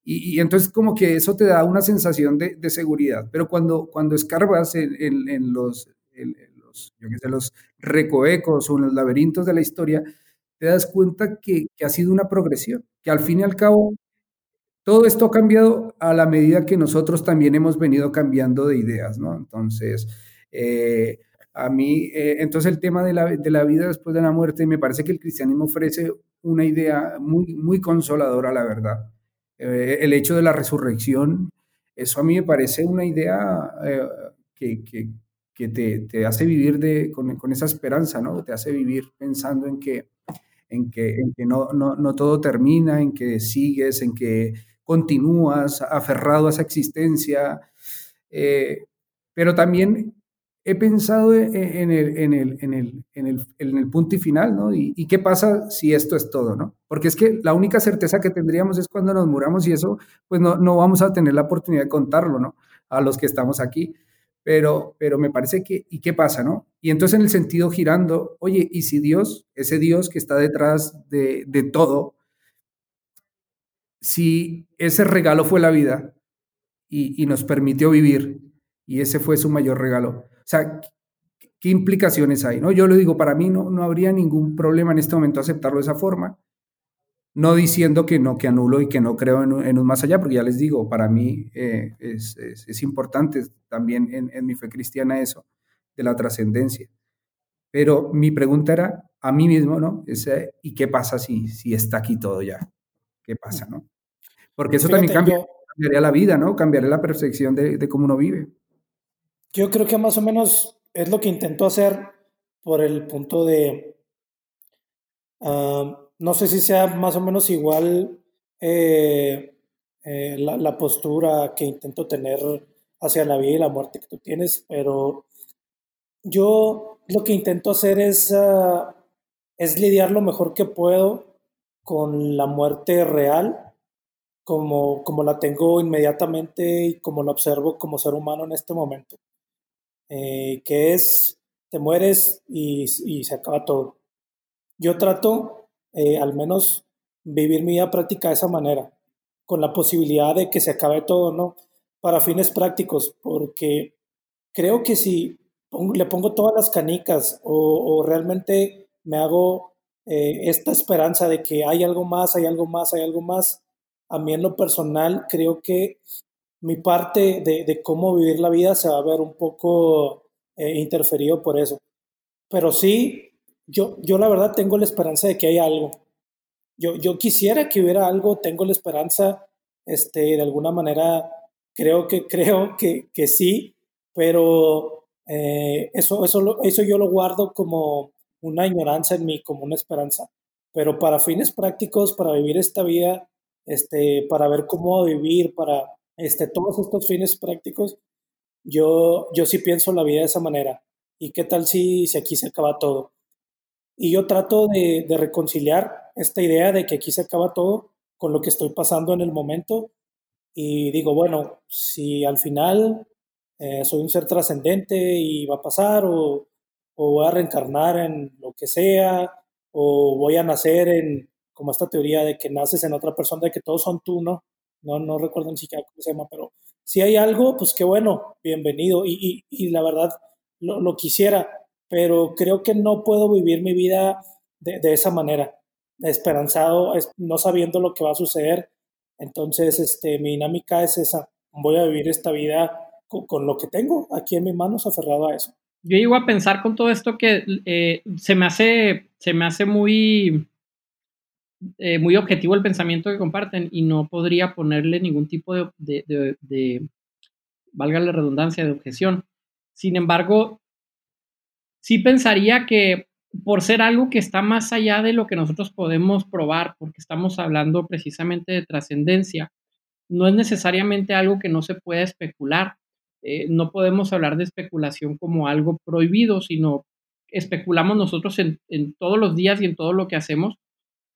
y, entonces como que eso te da una sensación de, de seguridad, pero cuando, cuando escarbas en, en, los, yo que sé, los recoecos o los laberintos de la historia, te das cuenta que, ha sido una progresión, que al fin y al cabo todo esto ha cambiado a la medida que nosotros también hemos venido cambiando de ideas, ¿no? Entonces, eh, a mí, eh, entonces el tema de la, de la, vida después de la muerte, me parece que el cristianismo ofrece una idea muy, muy consoladora, la verdad. Eh, el hecho de la resurrección, eso a mí me parece una idea que, que te, te hace vivir de, con, con, esa esperanza, ¿no? Te hace vivir pensando en que, en que, en que no, no, no, todo termina, en que sigues, en que continúas aferrado a esa existencia. Eh, pero también he pensado en el, en el, en el, en el, en el punto y final, ¿no? Y, y, qué pasa si esto es todo, ¿no? Porque es que la única certeza que tendríamos es cuando nos muramos y eso, pues no, no vamos a tener la oportunidad de contarlo, ¿no? A los que estamos aquí pero, pero me parece que, ¿y qué pasa, no? Y entonces en el sentido girando, oye, ¿y si Dios, ese Dios que está detrás de, de todo, si ese regalo fue la vida y, y, nos permitió vivir y ese fue su mayor regalo? O sea, ¿qué implicaciones hay? ¿no? Yo lo digo, para mí no, no habría ningún problema en este momento aceptarlo de esa forma, no diciendo que no, que anulo y que no creo en, un más allá, porque ya les digo, para mí eh, es, es, importante también en, en, mi fe cristiana eso, de la trascendencia. Pero mi pregunta era a mí mismo, ¿no? Ese, ¿Y qué pasa si, si está aquí todo ya? ¿Qué pasa, no? Porque eso también cambia, cambiaría la vida, ¿no? Cambiaría la percepción de, de cómo uno vive. Yo creo que más o menos es lo que intento hacer por el punto de no sé si sea más o menos igual eh, eh, la, postura que intento tener hacia la vida y la muerte que tú tienes, pero yo lo que intento hacer es, ah, es lidiar lo mejor que puedo con la muerte real, como, como la tengo inmediatamente y como la observo como ser humano en este momento, eh, que es, te mueres y, y se acaba todo. Yo trato, eh, al menos, vivir mi vida práctica de esa manera, con la posibilidad de que se acabe todo, ¿no? Para fines prácticos, porque creo que si le pongo todas las canicas o, realmente me hago eh, esta esperanza de que hay algo más, hay algo más, hay algo más, a mí en lo personal creo que mi parte de, cómo vivir la vida se va a ver un poco eh, interferido por eso. Pero sí, yo, yo la verdad tengo la esperanza de que hay algo. Yo, yo quisiera que hubiera algo, tengo la esperanza, este, de alguna manera, creo que, creo que, que sí, pero eh, eso, eso, eso yo lo guardo como una ignorancia en mí, como una esperanza. Pero para fines prácticos, para vivir esta vida, este, para ver cómo vivir, para este, todos estos fines prácticos, yo, yo sí pienso la vida de esa manera. ¿Y qué tal si, si aquí se acaba todo? Y yo trato de, reconciliar esta idea de que aquí se acaba todo con lo que estoy pasando en el momento. Y digo, bueno, si al final eh, soy un ser trascendente y va a pasar, o, voy a reencarnar en lo que sea, o voy a nacer en, como esta teoría de que naces en otra persona, de que todos son tú, ¿no? No, no recuerdo ni siquiera cómo se llama, pero si hay algo, pues qué bueno, bienvenido. Y, y, la verdad, lo, lo, quisiera, pero creo que no puedo vivir mi vida de, esa manera, esperanzado, no sabiendo lo que va a suceder. Entonces, este, mi dinámica es esa, voy a vivir esta vida con, lo que tengo aquí en mis manos, aferrado a eso. Yo llego a pensar con todo esto que eh, se, me hace, se me hace muy, eh, muy objetivo el pensamiento que comparten y no podría ponerle ningún tipo de, de, de, valga la redundancia, de objeción. Sin embargo, sí pensaría que por ser algo que está más allá de lo que nosotros podemos probar, porque estamos hablando precisamente de trascendencia, no es necesariamente algo que no se pueda especular. Eh, no podemos hablar de especulación como algo prohibido, sino especulamos nosotros en, en, todos los días y en todo lo que hacemos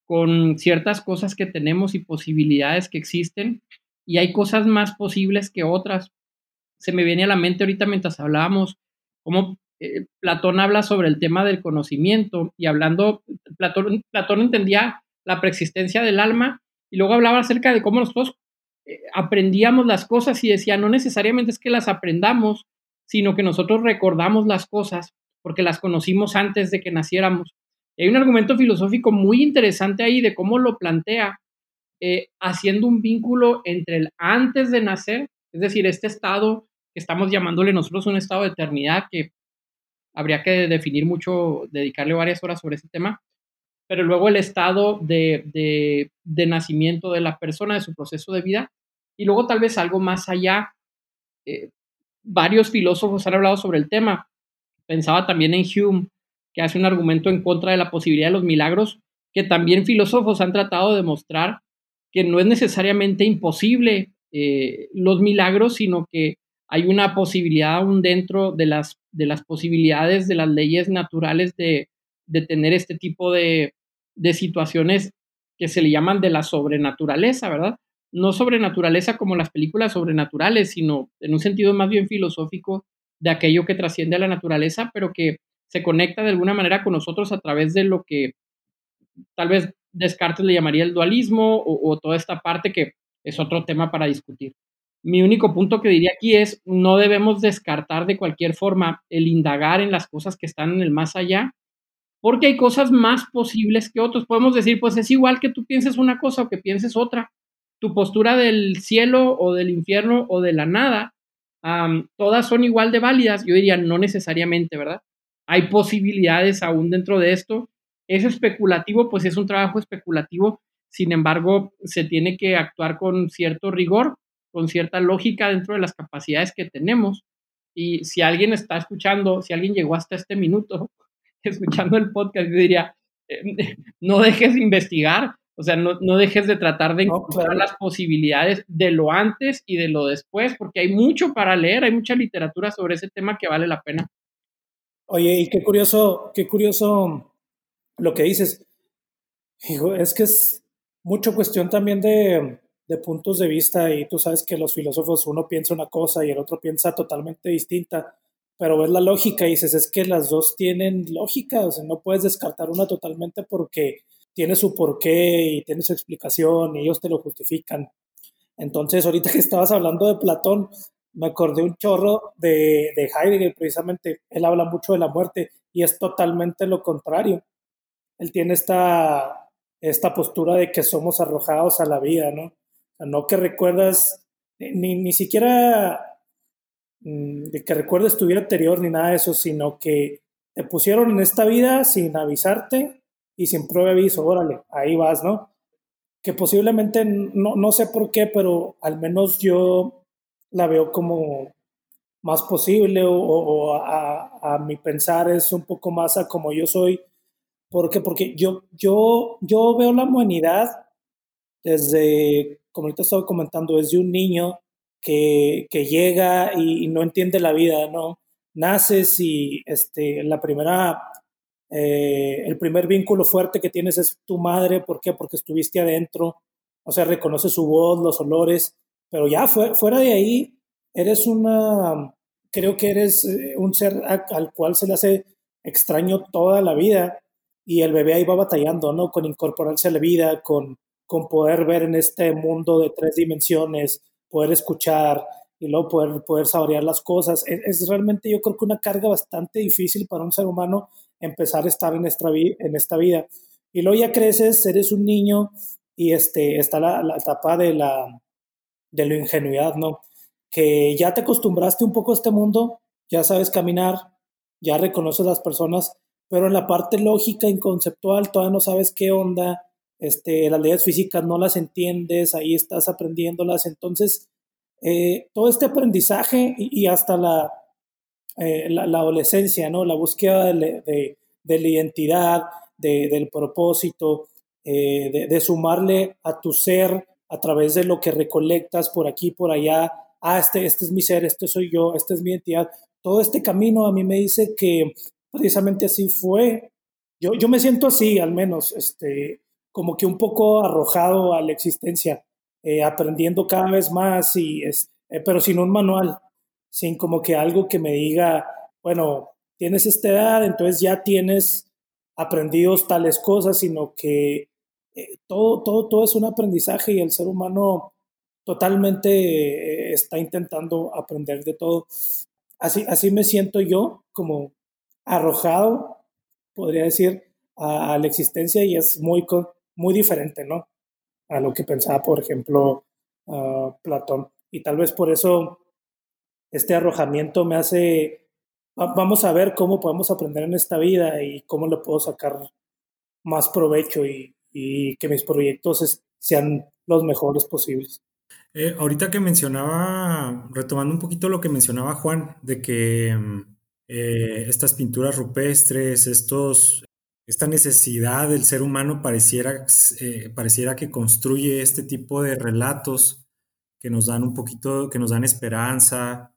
con ciertas cosas que tenemos y posibilidades que existen, y hay cosas más posibles que otras. Se me viene a la mente ahorita mientras hablábamos, cómo eh, Platón habla sobre el tema del conocimiento y hablando, Platón, Platón entendía la preexistencia del alma y luego hablaba acerca de cómo nosotros eh, aprendíamos las cosas y decía, no necesariamente es que las aprendamos, sino que nosotros recordamos las cosas porque las conocimos antes de que naciéramos. hay un argumento filosófico muy interesante ahí de cómo lo plantea, eh, haciendo un vínculo entre el antes de nacer, es decir, este estado que estamos llamándole nosotros un estado de eternidad, que habría que definir mucho, dedicarle varias horas sobre ese tema, pero luego el estado de, nacimiento de la persona, de su proceso de vida, y luego tal vez algo más allá. Eh, varios filósofos han hablado sobre el tema. Pensaba también en Hume, que hace un argumento en contra de la posibilidad de los milagros, que también filósofos han tratado de demostrar que no es necesariamente imposible eh, los milagros, sino que hay una posibilidad aún dentro de las, de las posibilidades de las leyes naturales de, tener este tipo de, situaciones que se le llaman de la sobrenaturaleza, ¿verdad? No sobrenaturaleza como las películas sobrenaturales, sino en un sentido más bien filosófico de aquello que trasciende a la naturaleza, pero que se conecta de alguna manera con nosotros a través de lo que tal vez Descartes le llamaría el dualismo o, o toda esta parte que es otro tema para discutir. Mi único punto que diría aquí es, no debemos descartar de cualquier forma el indagar en las cosas que están en el más allá, porque hay cosas más posibles que otros. Podemos decir, pues es igual que tú pienses una cosa o que pienses otra. Tu postura del cielo o del infierno o de la nada, todas son igual de válidas. Yo diría, no necesariamente, ¿verdad? Hay posibilidades aún dentro de esto. Es especulativo, pues es un trabajo especulativo. Sin embargo, se tiene que actuar con cierto rigor con cierta lógica dentro de las capacidades que tenemos. Y si alguien está escuchando, si alguien llegó hasta este minuto escuchando el podcast, yo diría, no dejes de investigar, o sea, no, dejes de tratar de encontrar las posibilidades de lo antes y de lo después, porque hay mucho para leer, hay mucha literatura sobre ese tema que vale la pena. Oye, y qué curioso, qué curioso lo que dices. es que es mucho cuestión también de, de puntos de vista y tú sabes que los filósofos uno piensa una cosa y el otro piensa totalmente distinta, pero ves la lógica y dices, es que las dos tienen lógica, o sea, no puedes descartar una totalmente porque tiene su porqué y tiene su explicación y ellos te lo justifican. Entonces, ahorita que estabas hablando de Platón, me acordé un chorro de, de Heidegger, precisamente. Él habla mucho de la muerte y es totalmente lo contrario. Él tiene esta, esta postura de que somos arrojados a la vida, ¿no? No que recuerdas, ni, ni siquiera mm, de que recuerdes tu vida anterior ni nada de eso, sino que te pusieron en esta vida sin avisarte y sin prueba aviso, órale, ahí vas, ¿no? Que posiblemente, no, no sé por qué, pero al menos yo la veo como más posible o, a, a, mi pensar es un poco más a como yo soy. ¿Por qué? Porque yo, yo, yo veo la humanidad desde, como ahorita estaba comentando, desde un niño que, llega y, no entiende la vida, ¿no? Naces y este, la primera eh, el primer vínculo fuerte que tienes es tu madre, ¿por qué? Porque estuviste adentro, o sea, reconoce su voz, los olores, pero ya fuera de ahí, eres una, creo que eres eh, un ser al cual se le hace extraño toda la vida y el bebé ahí va batallando, ¿no? Con incorporarse a la vida, con, con poder ver en este mundo de tres dimensiones, poder escuchar y luego poder, poder saborear las cosas. Es, realmente yo creo que una carga bastante difícil para un ser humano empezar a estar en esta, en esta vida. Y luego ya creces, eres un niño y este, está la, la etapa de la, de la ingenuidad, ¿no? Que ya te acostumbraste un poco a este mundo, ya sabes caminar, ya reconoces las personas, pero en la parte lógica y conceptual todavía no sabes qué onda, este, las leyes físicas no las entiendes, ahí estás aprendiéndolas, entonces eh, todo este aprendizaje y hasta la, eh, la, adolescencia, ¿no? La búsqueda de, la identidad, del propósito, eh, de, sumarle a tu ser a través de lo que recolectas por aquí, por allá. Ah, este, este es mi ser, este soy yo, esta es mi identidad. Todo este camino a mí me dice que precisamente así fue. Yo, yo me siento así, al menos, este, como que un poco arrojado a la existencia, eh, aprendiendo cada vez más, y, pero sin un manual sin como que algo que me diga, bueno, tienes esta edad, entonces ya tienes aprendidos tales cosas, sino que eh, todo, todo, todo es un aprendizaje y el ser humano totalmente eh, está intentando aprender de todo. Así, así me siento yo, como arrojado, podría decir, a, la existencia y es muy, muy diferente, ¿no? A lo que pensaba, por ejemplo, uh, Platón. Y tal vez por eso este arrojamiento me hace, vamos a ver cómo podemos aprender en esta vida y cómo le puedo sacar más provecho y, que mis proyectos sean los mejores posibles. Eh, ahorita que mencionaba, retomando un poquito lo que mencionaba Juan, de que eh, estas pinturas rupestres, estos, esta necesidad del ser humano pareciera, eh, pareciera que construye este tipo de relatos que nos dan un poquito, que nos dan esperanza,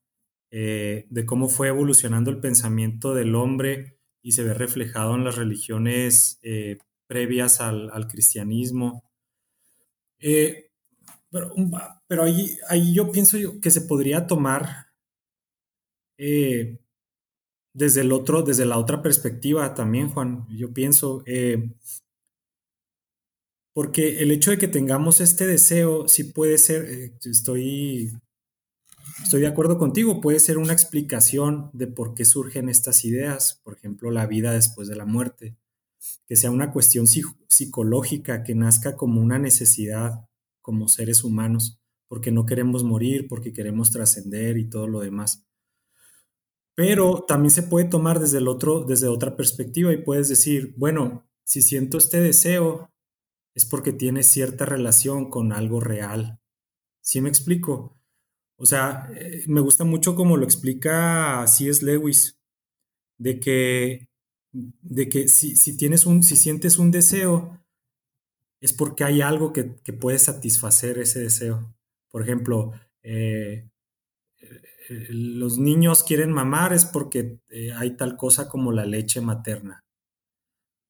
eh, de cómo fue evolucionando el pensamiento del hombre y se ve reflejado en las religiones eh, previas al, cristianismo. Eh, pero, ahí, ahí, yo pienso que se podría tomar desde el otro, desde la otra perspectiva también, Juan. Yo pienso, porque el hecho de que tengamos este deseo, sí puede ser, estoy Estoy de acuerdo contigo, puede ser una explicación de por qué surgen estas ideas, por ejemplo, la vida después de la muerte, que sea una cuestión psicológica, que nazca como una necesidad como seres humanos, porque no queremos morir, porque queremos trascender y todo lo demás. Pero también se puede tomar desde el otro, desde otra perspectiva y puedes decir, bueno, si siento este deseo es porque tiene cierta relación con algo real. ¿Sí me explico? O sea, eh, me gusta mucho como lo explica C.S. Lewis, de que de que si, si, tienes un, si sientes un deseo, es porque hay algo que, puede satisfacer ese deseo. Por ejemplo, eh, eh, los niños quieren mamar es porque eh, hay tal cosa como la leche materna.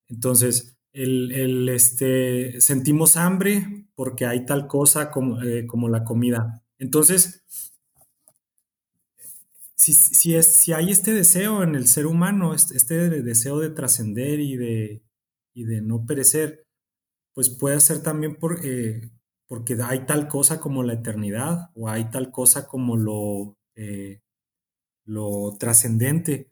Entonces, el, este, sentimos hambre porque hay tal cosa como, como la comida. Entonces, si, es, si hay este deseo en el ser humano, este, este deseo de trascender y de, y de no perecer, pues puede ser también por, eh, porque hay tal cosa como la eternidad o hay tal cosa como lo, eh, lo trascendente.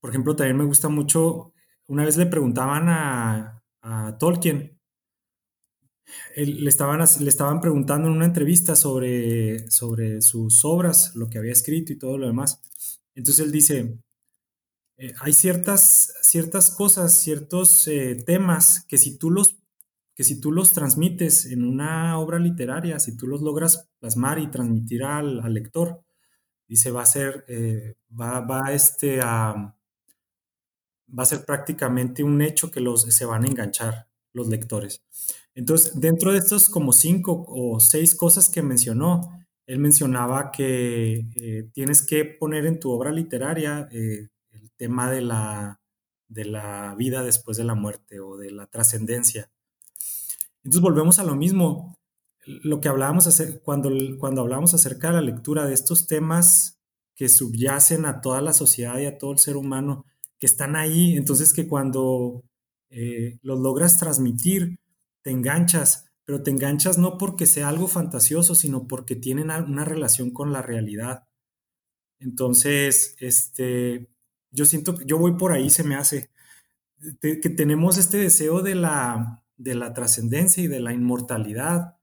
Por ejemplo, también me gusta mucho, una vez le preguntaban a, Tolkien, le, estaban, le estaban preguntando en una entrevista sobre, sobre sus obras, lo que había escrito y todo lo demás. Entonces él dice, eh, hay ciertas, ciertas cosas, ciertos eh, temas que si, tú los, que si tú los transmites en una obra literaria, si tú los logras plasmar y transmitir al, lector, dice, va a ser, eh, va, va, este, a, va a ser prácticamente un hecho que los, se van a enganchar los lectores. Entonces, dentro de estos como cinco o seis cosas que mencionó, él mencionaba que eh, tienes que poner en tu obra literaria eh, el tema de la, de la vida después de la muerte o de la trascendencia. Entonces volvemos a lo mismo, lo que hablábamos cuando, cuando hablábamos acerca de la lectura de estos temas que subyacen a toda la sociedad y a todo el ser humano, que están ahí, entonces que cuando eh, los logras transmitir, te enganchas, pero te enganchas no porque sea algo fantasioso, sino porque tienen una relación con la realidad. Entonces, este, yo siento que yo voy por ahí, se me hace, que tenemos este deseo de la, de la trascendencia y de la inmortalidad,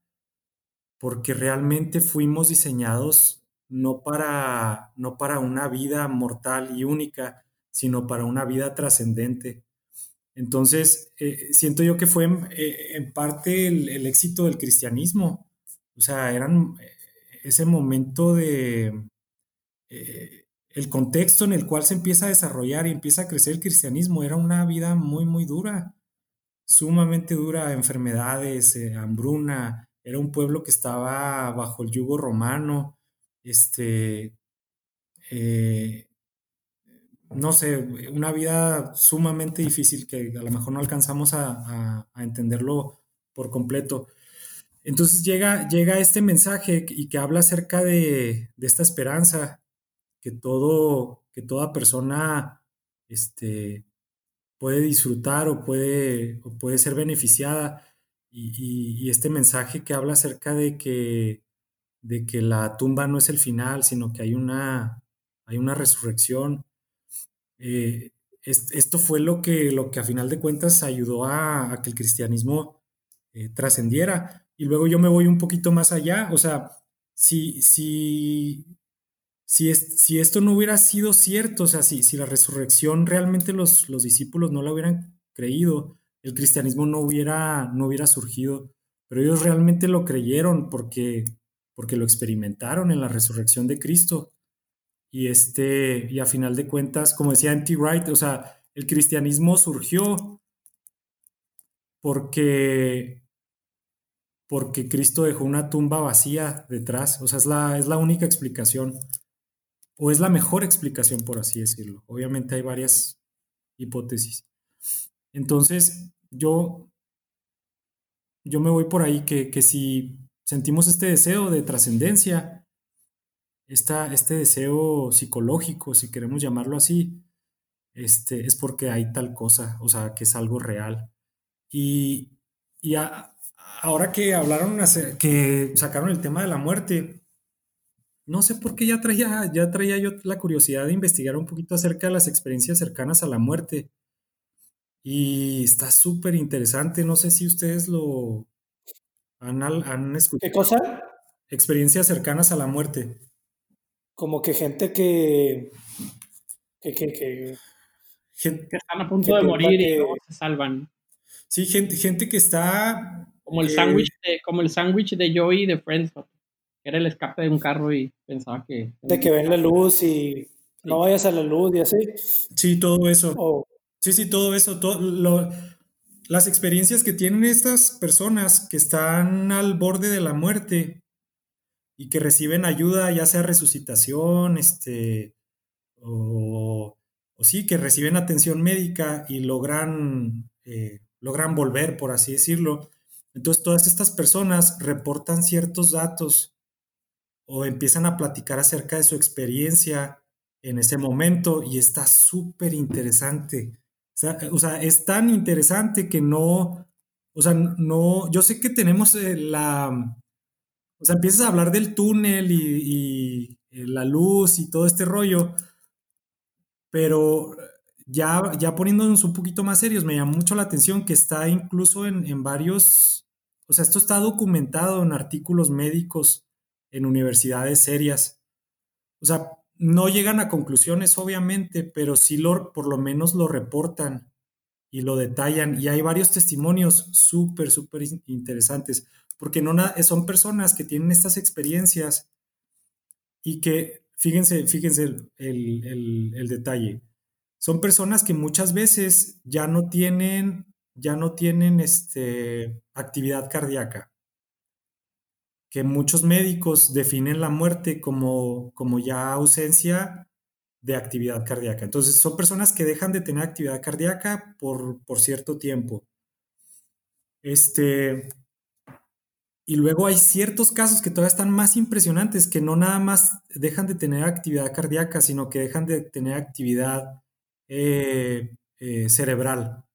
porque realmente fuimos diseñados no para, no para una vida mortal y única, sino para una vida trascendente. Entonces, eh, siento yo que fue en, eh, parte el, éxito del cristianismo. O sea, eran eh, ese momento de el contexto en el cual se empieza a desarrollar y empieza a crecer el cristianismo. Era una vida muy, muy dura, sumamente dura, enfermedades, hambruna. Era un pueblo que estaba bajo el yugo romano. Este, no sé, una vida sumamente difícil que a lo mejor no alcanzamos a, entenderlo por completo. Entonces llega, llega este mensaje y que habla acerca de, esta esperanza, que, todo, que toda persona este, puede disfrutar o puede, puede ser beneficiada. Y, este mensaje que habla acerca de que, de que la tumba no es el final, sino que hay una, hay una resurrección eh, esto fue lo que, lo que a final de cuentas ayudó a, que el cristianismo eh, trascendiera. Y luego yo me voy un poquito más allá, o sea, si, si, si, si esto no hubiera sido cierto, o sea, si, si la resurrección realmente los, los discípulos no la hubieran creído, el cristianismo no hubiera, no hubiera surgido, pero ellos realmente lo creyeron porque, porque lo experimentaron en la resurrección de Cristo. Y, este, y a final de cuentas, como decía N.T. Wright, o sea, el cristianismo surgió porque, porque Cristo dejó una tumba vacía detrás. O sea, es la, es la única explicación. O es la mejor explicación, por así decirlo. Obviamente hay varias hipótesis. Entonces, yo, yo me voy por ahí que, que si sentimos este deseo de trascendencia, este deseo psicológico, si queremos llamarlo así, este, es porque hay tal cosa, o sea, que es algo real. Y, ahora que hablaron, que sacaron el tema de la muerte, no sé por qué ya traía, ya traía yo la curiosidad de investigar un poquito acerca de las experiencias cercanas a la muerte. Y está súper interesante, no sé si ustedes lo han, han escuchado. ¿Qué cosa? Experiencias cercanas a la muerte como que gente que, que, que, que, están a punto de morir y luego se salvan. Sí, gente, gente que está... Como el eh, sándwich de, como el sándwich de Joey de Friends, que era el escape de un carro y pensaba que... De que ven la luz y no vayas a la luz y así. Sí, todo eso. O, Sí, sí, todo eso, todo lo, las experiencias que tienen estas personas que están al borde de la muerte y que reciben ayuda, ya sea resucitación, este, o, sí, que reciben atención médica y logran, eh, logran volver, por así decirlo. Entonces, todas estas personas reportan ciertos datos o empiezan a platicar acerca de su experiencia en ese momento y está súper interesante. O sea, es tan interesante que no, o sea, no, yo sé que tenemos eh, la, o sea, empiezas a hablar del túnel y, eh, la luz y todo este rollo, pero ya, ya poniéndonos un poquito más serios, me llama mucho la atención que está incluso en, en varios, o sea, esto está documentado en artículos médicos en universidades serias. O sea, no llegan a conclusiones, obviamente, pero sí lo, por lo menos lo reportan y lo detallan. Y hay varios testimonios súper, súper interesantes, porque no son personas que tienen estas experiencias y que, fíjense, fíjense el, el detalle, son personas que muchas veces ya no tienen, ya no tienen este, actividad cardíaca que muchos médicos definen la muerte como, como ya ausencia de actividad cardíaca. Entonces, son personas que dejan de tener actividad cardíaca por, por cierto tiempo. Este, y luego hay ciertos casos que todavía están más impresionantes, que no nada más dejan de tener actividad cardíaca, sino que dejan de tener actividad eh, eh, cerebral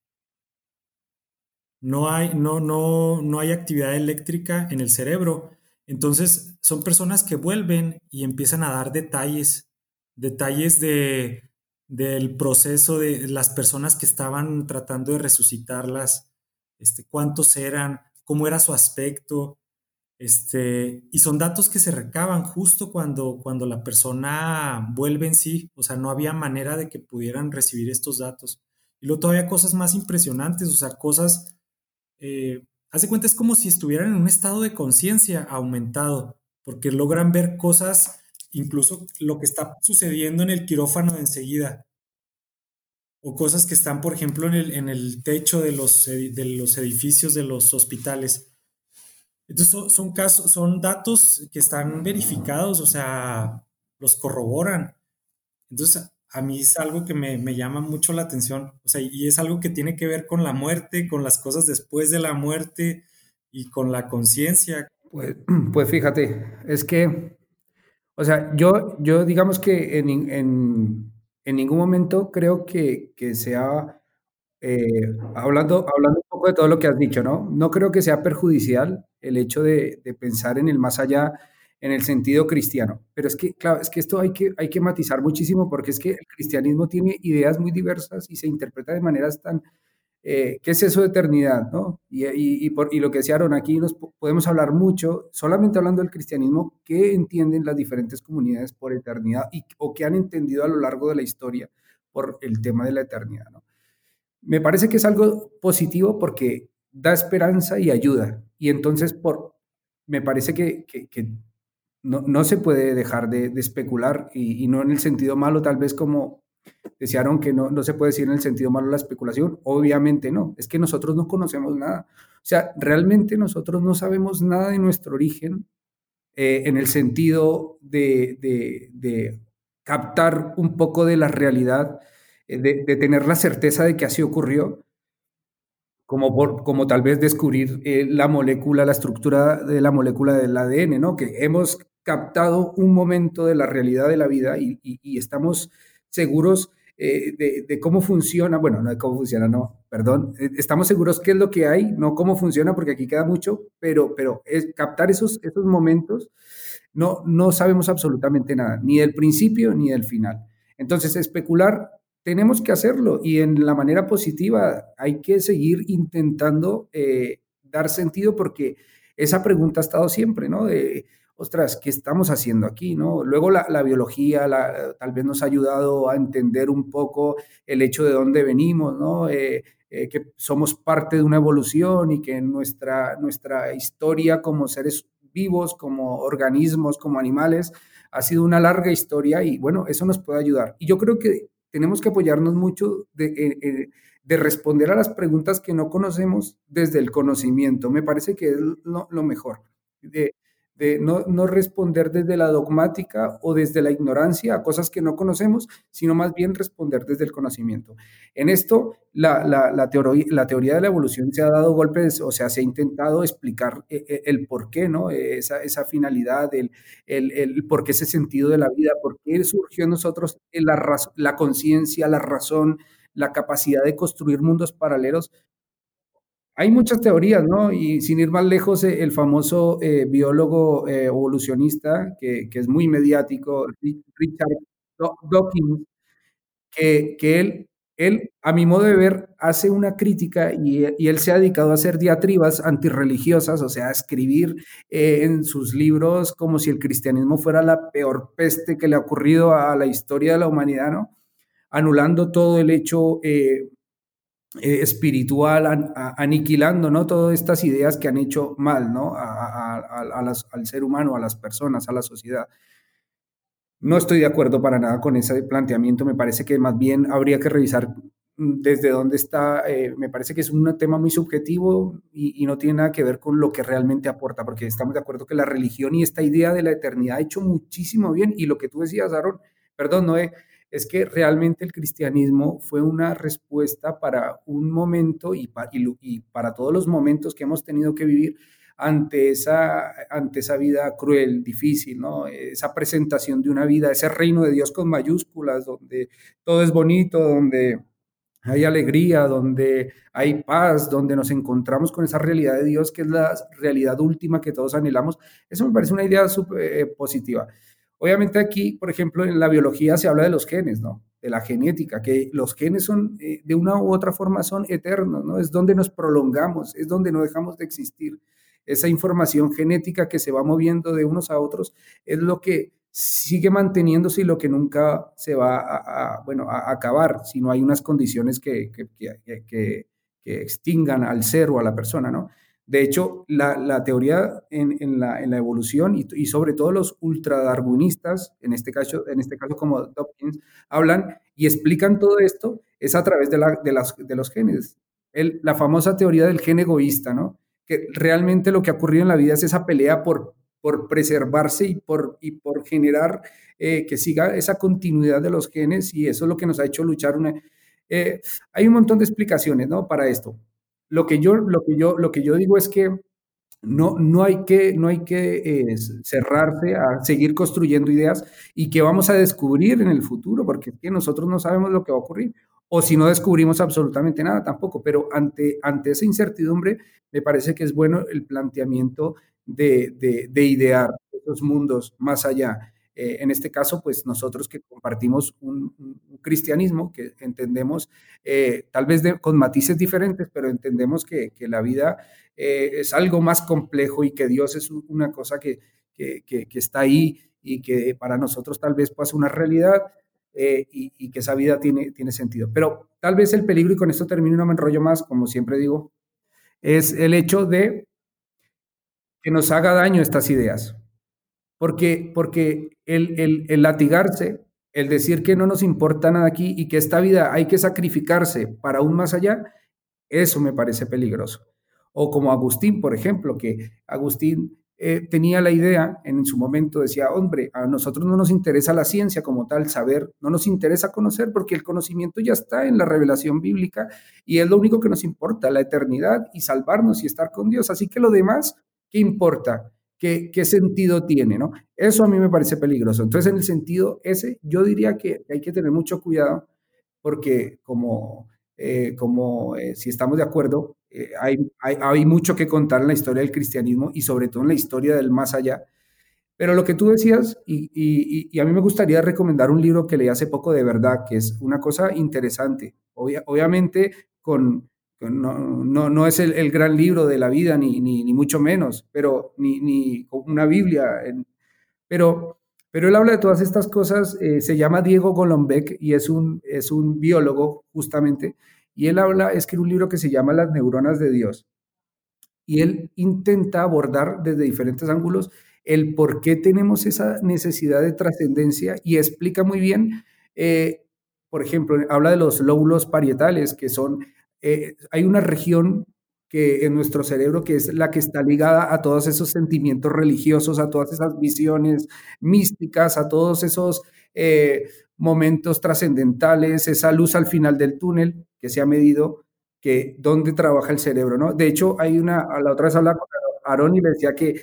no hay, no, no, no hay actividad eléctrica en el cerebro entonces, son personas que vuelven y empiezan a dar detalles, detalles de, del proceso de las personas que estaban tratando de resucitarlas, este, cuántos eran, cómo era su aspecto, este, y son datos que se recaban justo cuando, cuando la persona vuelve en sí, o sea, no había manera de que pudieran recibir estos datos. Y luego todavía cosas más impresionantes, o sea, cosas eh, Hace cuenta, es como si estuvieran en un estado de conciencia aumentado, porque logran ver cosas, incluso lo que está sucediendo en el quirófano de enseguida, o cosas que están, por ejemplo, en el, en el techo de los, de los edificios de los hospitales. Entonces, son, son, casos, son datos que están verificados, o sea, los corroboran. Entonces, a mí es algo que me, llama mucho la atención, o sea, y es algo que tiene que ver con la muerte, con las cosas después de la muerte y con la conciencia. Pues, pues, fíjate, es que, o sea, yo, yo digamos que en, en, ningún momento creo que, que sea, eh, hablando, hablando un poco de todo lo que has dicho, ¿no? No creo que sea perjudicial el hecho de, de pensar en el más allá en el sentido cristiano. Pero es que, claro, es que esto hay que, hay que matizar muchísimo porque es que el cristianismo tiene ideas muy diversas y se interpreta de maneras tan... Eh, ¿Qué es eso de eternidad? ¿no? Y, y, por, y, lo que decía Aaron, aquí nos podemos hablar mucho, solamente hablando del cristianismo, qué entienden las diferentes comunidades por eternidad y, o qué han entendido a lo largo de la historia por el tema de la eternidad. ¿no? Me parece que es algo positivo porque da esperanza y ayuda. Y entonces, por, me parece que, que, que no, no se puede dejar de, especular y, no en el sentido malo, tal vez como desearon que no, no se puede decir en el sentido malo la especulación. Obviamente no, es que nosotros no conocemos nada. O sea, realmente nosotros no sabemos nada de nuestro origen eh, en el sentido de, de, captar un poco de la realidad, eh, de, tener la certeza de que así ocurrió. Como, por, como tal vez descubrir eh, la molécula, la estructura de la molécula del ADN, ¿no? Que hemos captado un momento de la realidad de la vida y, estamos seguros eh, de, cómo funciona, bueno, no de cómo funciona, no, perdón, eh, estamos seguros qué es lo que hay, no cómo funciona, porque aquí queda mucho, pero, pero es, captar esos, esos momentos, no, no sabemos absolutamente nada, ni del principio ni del final. Entonces, especular, tenemos que hacerlo y en la manera positiva hay que seguir intentando eh, dar sentido porque esa pregunta ha estado siempre, ¿no? De, ostras, ¿qué estamos haciendo aquí? ¿no? Luego la, biología tal vez nos ha ayudado a entender un poco el hecho de dónde venimos, ¿no? Eh, eh, que somos parte de una evolución y que nuestra, nuestra historia como seres vivos, como organismos, como animales, ha sido una larga historia y bueno, eso nos puede ayudar. Y yo creo que tenemos que apoyarnos mucho de, eh, eh, de responder a las preguntas que no conocemos desde el conocimiento. Me parece que es lo, lo mejor. De, de no, responder desde la dogmática o desde la ignorancia a cosas que no conocemos, sino más bien responder desde el conocimiento. En esto, la, la, teoría, la teoría de la evolución se ha dado golpes, o sea, se ha intentado explicar el, eh, el por qué, ¿no? Esa, esa finalidad, el, el, el, por qué ese sentido de la vida, por qué surgió en nosotros la, la conciencia, la razón, la capacidad de construir mundos paralelos. Hay muchas teorías, ¿no? Y sin ir más lejos, eh, el famoso eh, biólogo eh, evolucionista, que, es muy mediático, Richard Dawkins, que, él, él, a mi modo de ver, hace una crítica y, él se ha dedicado a hacer diatribas antirreligiosas, o sea, a escribir en sus libros como si el cristianismo fuera la peor peste que le ha ocurrido a la historia de la humanidad, ¿no? anulando todo el hecho eh, espiritual, aniquilando ¿no? todas estas ideas que han hecho mal ¿no? a, a, al ser humano, a las personas, a la sociedad. No estoy de acuerdo para nada con ese planteamiento, me parece que más bien habría que revisar desde dónde está, eh, me parece que es un tema muy subjetivo y, y, no tiene nada que ver con lo que realmente aporta, porque estamos de acuerdo que la religión y esta idea de la eternidad ha hecho muchísimo bien y lo que tú decías, Aaron, perdón, Noé, es que realmente el cristianismo fue una respuesta para un momento y, pa, y, y, para todos los momentos que hemos tenido que vivir ante esa, ante esa vida cruel, difícil, ¿no? esa presentación de una vida, ese reino de Dios con mayúsculas, donde todo es bonito, donde hay alegría, donde hay paz, donde nos encontramos con esa realidad de Dios que es la realidad última que todos anhelamos. Eso me parece una idea super, eh, positiva. Obviamente aquí, por ejemplo, en la biología se habla de los genes, ¿no? De la genética, que los genes son, eh, de una u otra forma, son eternos, ¿no? Es donde nos prolongamos, es donde no dejamos de existir. Esa información genética que se va moviendo de unos a otros es lo que sigue manteniéndose y lo que nunca se va a, a bueno, a acabar si no hay unas condiciones que, que, que, que, extingan al ser o a la persona, ¿no? De hecho, la, teoría en, la, evolución y, sobre todo los ultradarwinistas, en este caso, en este caso como Dawkins, hablan y explican todo esto es a través de, la, de, las, de los genes. La famosa teoría del gen egoísta, ¿no? Que realmente lo que ha ocurrido en la vida es esa pelea por, preservarse y por, generar eh, que siga esa continuidad de los genes y eso es lo que nos ha hecho luchar. Eh, hay un montón de explicaciones, ¿no? Para esto. Lo que yo, lo que yo, lo que yo digo es que no, no hay que, no hay que eh, cerrarse a seguir construyendo ideas y que vamos a descubrir en el futuro, porque es nosotros no sabemos lo que va a ocurrir. O si no descubrimos absolutamente nada tampoco, pero ante, ante esa incertidumbre me parece que es bueno el planteamiento de, de idear esos mundos más allá. Eh, en este caso, pues nosotros que compartimos un, cristianismo, que entendemos, eh, tal vez con matices diferentes, pero entendemos que, la vida eh, es algo más complejo y que Dios es una cosa que, que, está ahí y que para nosotros tal vez pasa una realidad y, y, que esa vida tiene, tiene sentido. Pero tal vez el peligro, y con esto termino no me enrollo más, como siempre digo, es el hecho de que nos haga daño estas ideas. Porque, porque el, el, latigarse, el decir que no nos importa nada aquí y que esta vida hay que sacrificarse para un más allá, eso me parece peligroso. O como Agustín, por ejemplo, que Agustín eh, tenía la idea en su momento, decía, hombre, a nosotros no nos interesa la ciencia como tal, saber, no nos interesa conocer porque el conocimiento ya está en la revelación bíblica y es lo único que nos importa, la eternidad y salvarnos y estar con Dios. Así que lo demás, ¿qué importa? ¿Qué, ¿Qué, sentido tiene? ¿no? Eso a mí me parece peligroso. Entonces, en el sentido ese, yo diría que hay que tener mucho cuidado porque como, eh, como eh, si estamos de acuerdo, eh, hay, hay, hay, mucho que contar en la historia del cristianismo y sobre todo en la historia del más allá. Pero lo que tú decías, y, y, y a mí me gustaría recomendar un libro que leí hace poco de verdad, que es una cosa interesante. Obvia, obviamente con no, no, no es el, gran libro de la vida, ni, ni, mucho menos, pero ni, ni una Biblia. Pero, pero él habla de todas estas cosas, eh, se llama Diego Golombek y es un, es un biólogo justamente, y él habla, escribe un libro que se llama Las neuronas de Dios. Y él intenta abordar desde diferentes ángulos el por qué tenemos esa necesidad de trascendencia y explica muy bien eh, por ejemplo, habla de los lóbulos parietales, que son, eh, hay una región que en nuestro cerebro que es la que está ligada a todos esos sentimientos religiosos, a todas esas visiones místicas, a todos esos eh, momentos trascendentales, esa luz al final del túnel que se ha medido, que dónde trabaja el cerebro, ¿no? De hecho, hay una, a la otra vez hablaba con Aaron y le decía que,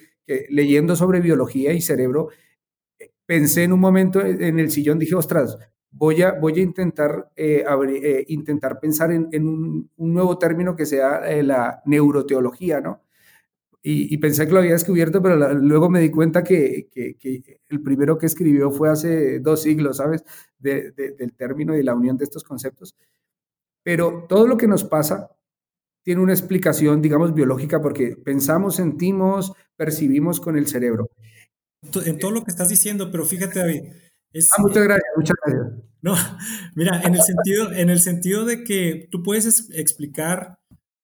leyendo sobre biología y cerebro, pensé en un momento en el sillón, dije, ostras, voy a, voy a intentar, eh, eh, intentar pensar en, un, nuevo término que sea eh, la neuroteología, ¿no? Y, pensé que lo había descubierto, pero luego me di cuenta que, el primero que escribió fue hace dos siglos, ¿sabes? del término y la unión de estos conceptos. Pero todo lo que nos pasa tiene una explicación, digamos, biológica, porque pensamos, sentimos, percibimos con el cerebro. En todo lo que estás diciendo, pero fíjate, David. Ah, muchas gracias, muchas gracias. No, mira, en el sentido, en el sentido de que tú puedes explicar,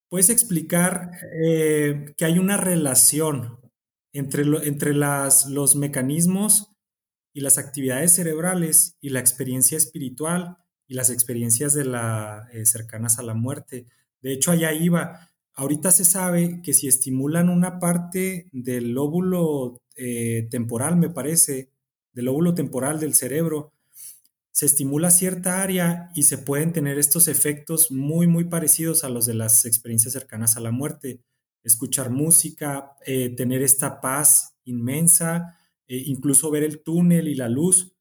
puedes explicar eh, que hay una relación entre, entre las, los mecanismos y las actividades cerebrales y la experiencia espiritual y las experiencias de la, eh, cercanas a la muerte. De hecho, allá iba. Ahorita se sabe que si estimulan una parte del lóbulo eh, temporal, me parece, del lóbulo temporal del cerebro, se estimula cierta área y se pueden tener estos efectos muy, muy parecidos a los de las experiencias cercanas a la muerte. Escuchar música, eh, tener esta paz inmensa, incluso ver el túnel y la luz.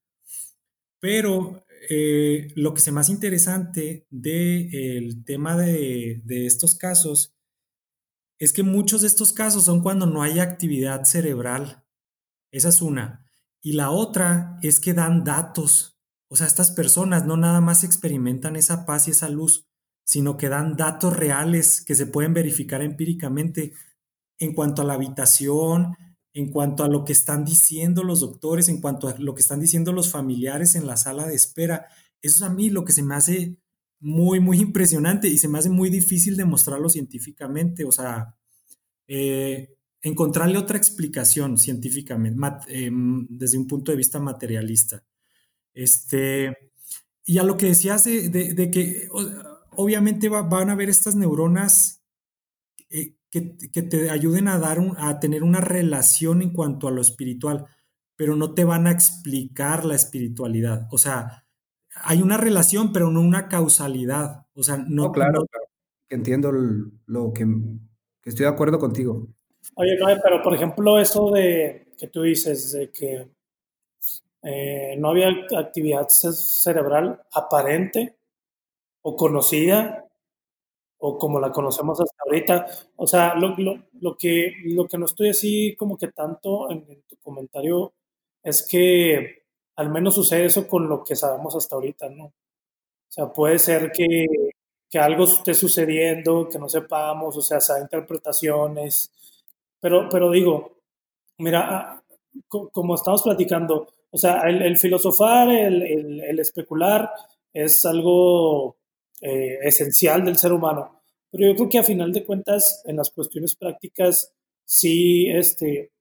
Pero eh, lo que se más interesante del tema de, estos casos es que muchos de estos casos son cuando no hay actividad cerebral. Esa es una. Y la otra es que dan datos. O sea, estas personas no nada más experimentan esa paz y esa luz, sino que dan datos reales que se pueden verificar empíricamente en cuanto a la habitación, en cuanto a lo que están diciendo los doctores, en cuanto a lo que están diciendo los familiares en la sala de espera. Eso es a mí lo que se me hace muy, muy impresionante y se me hace muy difícil demostrarlo científicamente. O sea, eh, encontrarle otra explicación científicamente, em, desde un punto de vista materialista. Este, y a lo que decías de, que obviamente van a haber estas neuronas eh, que, te ayuden a, dar a tener una relación en cuanto a lo espiritual, pero no te van a explicar la espiritualidad. O sea, hay una relación, pero no una causalidad. O sea, no. claro, entiendo lo que, estoy de acuerdo contigo. Oye, no, pero por ejemplo, eso de que tú dices, de que eh, no había actividad cerebral aparente o conocida o como la conocemos hasta ahorita. O sea, lo, lo, que, lo que no estoy así como que tanto en, tu comentario es que al menos sucede eso con lo que sabemos hasta ahorita, ¿no? O sea, puede ser que, que algo esté sucediendo, que no sepamos, o sea, sea interpretaciones, pero, pero digo, mira, ah, como estamos platicando, o sea, el, filosofar, el, especular es algo eh, esencial del ser humano. Pero yo creo que a final de cuentas, en las cuestiones prácticas, sí, este,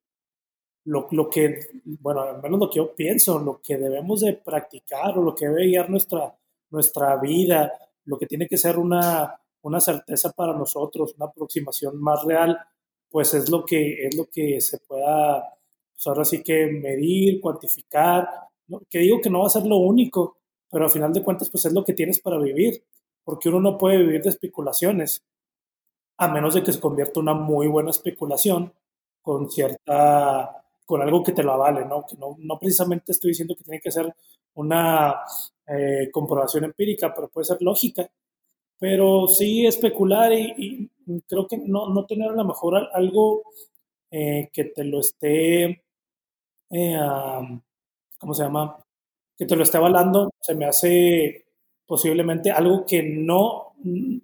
lo, lo, que, bueno, al menos lo que yo pienso, lo que debemos de practicar o lo que debe guiar nuestra, nuestra vida, lo que tiene que ser una, una certeza para nosotros, una aproximación más real, pues es lo que, es lo que se pueda, pues ahora sí que medir, cuantificar, que digo que no va a ser lo único, pero al final de cuentas, pues es lo que tienes para vivir porque uno no puede vivir de especulaciones, a menos de que se convierta una muy buena especulación con cierta, con algo que te lo avale, ¿no? No, no precisamente estoy diciendo que tiene que ser una eh, comprobación empírica, pero puede ser lógica. Pero sí especular y, creo que no, no, tener a lo mejor algo eh, que te lo esté, eh, ¿cómo se llama? Que te lo esté avalando, se me hace posiblemente algo que no,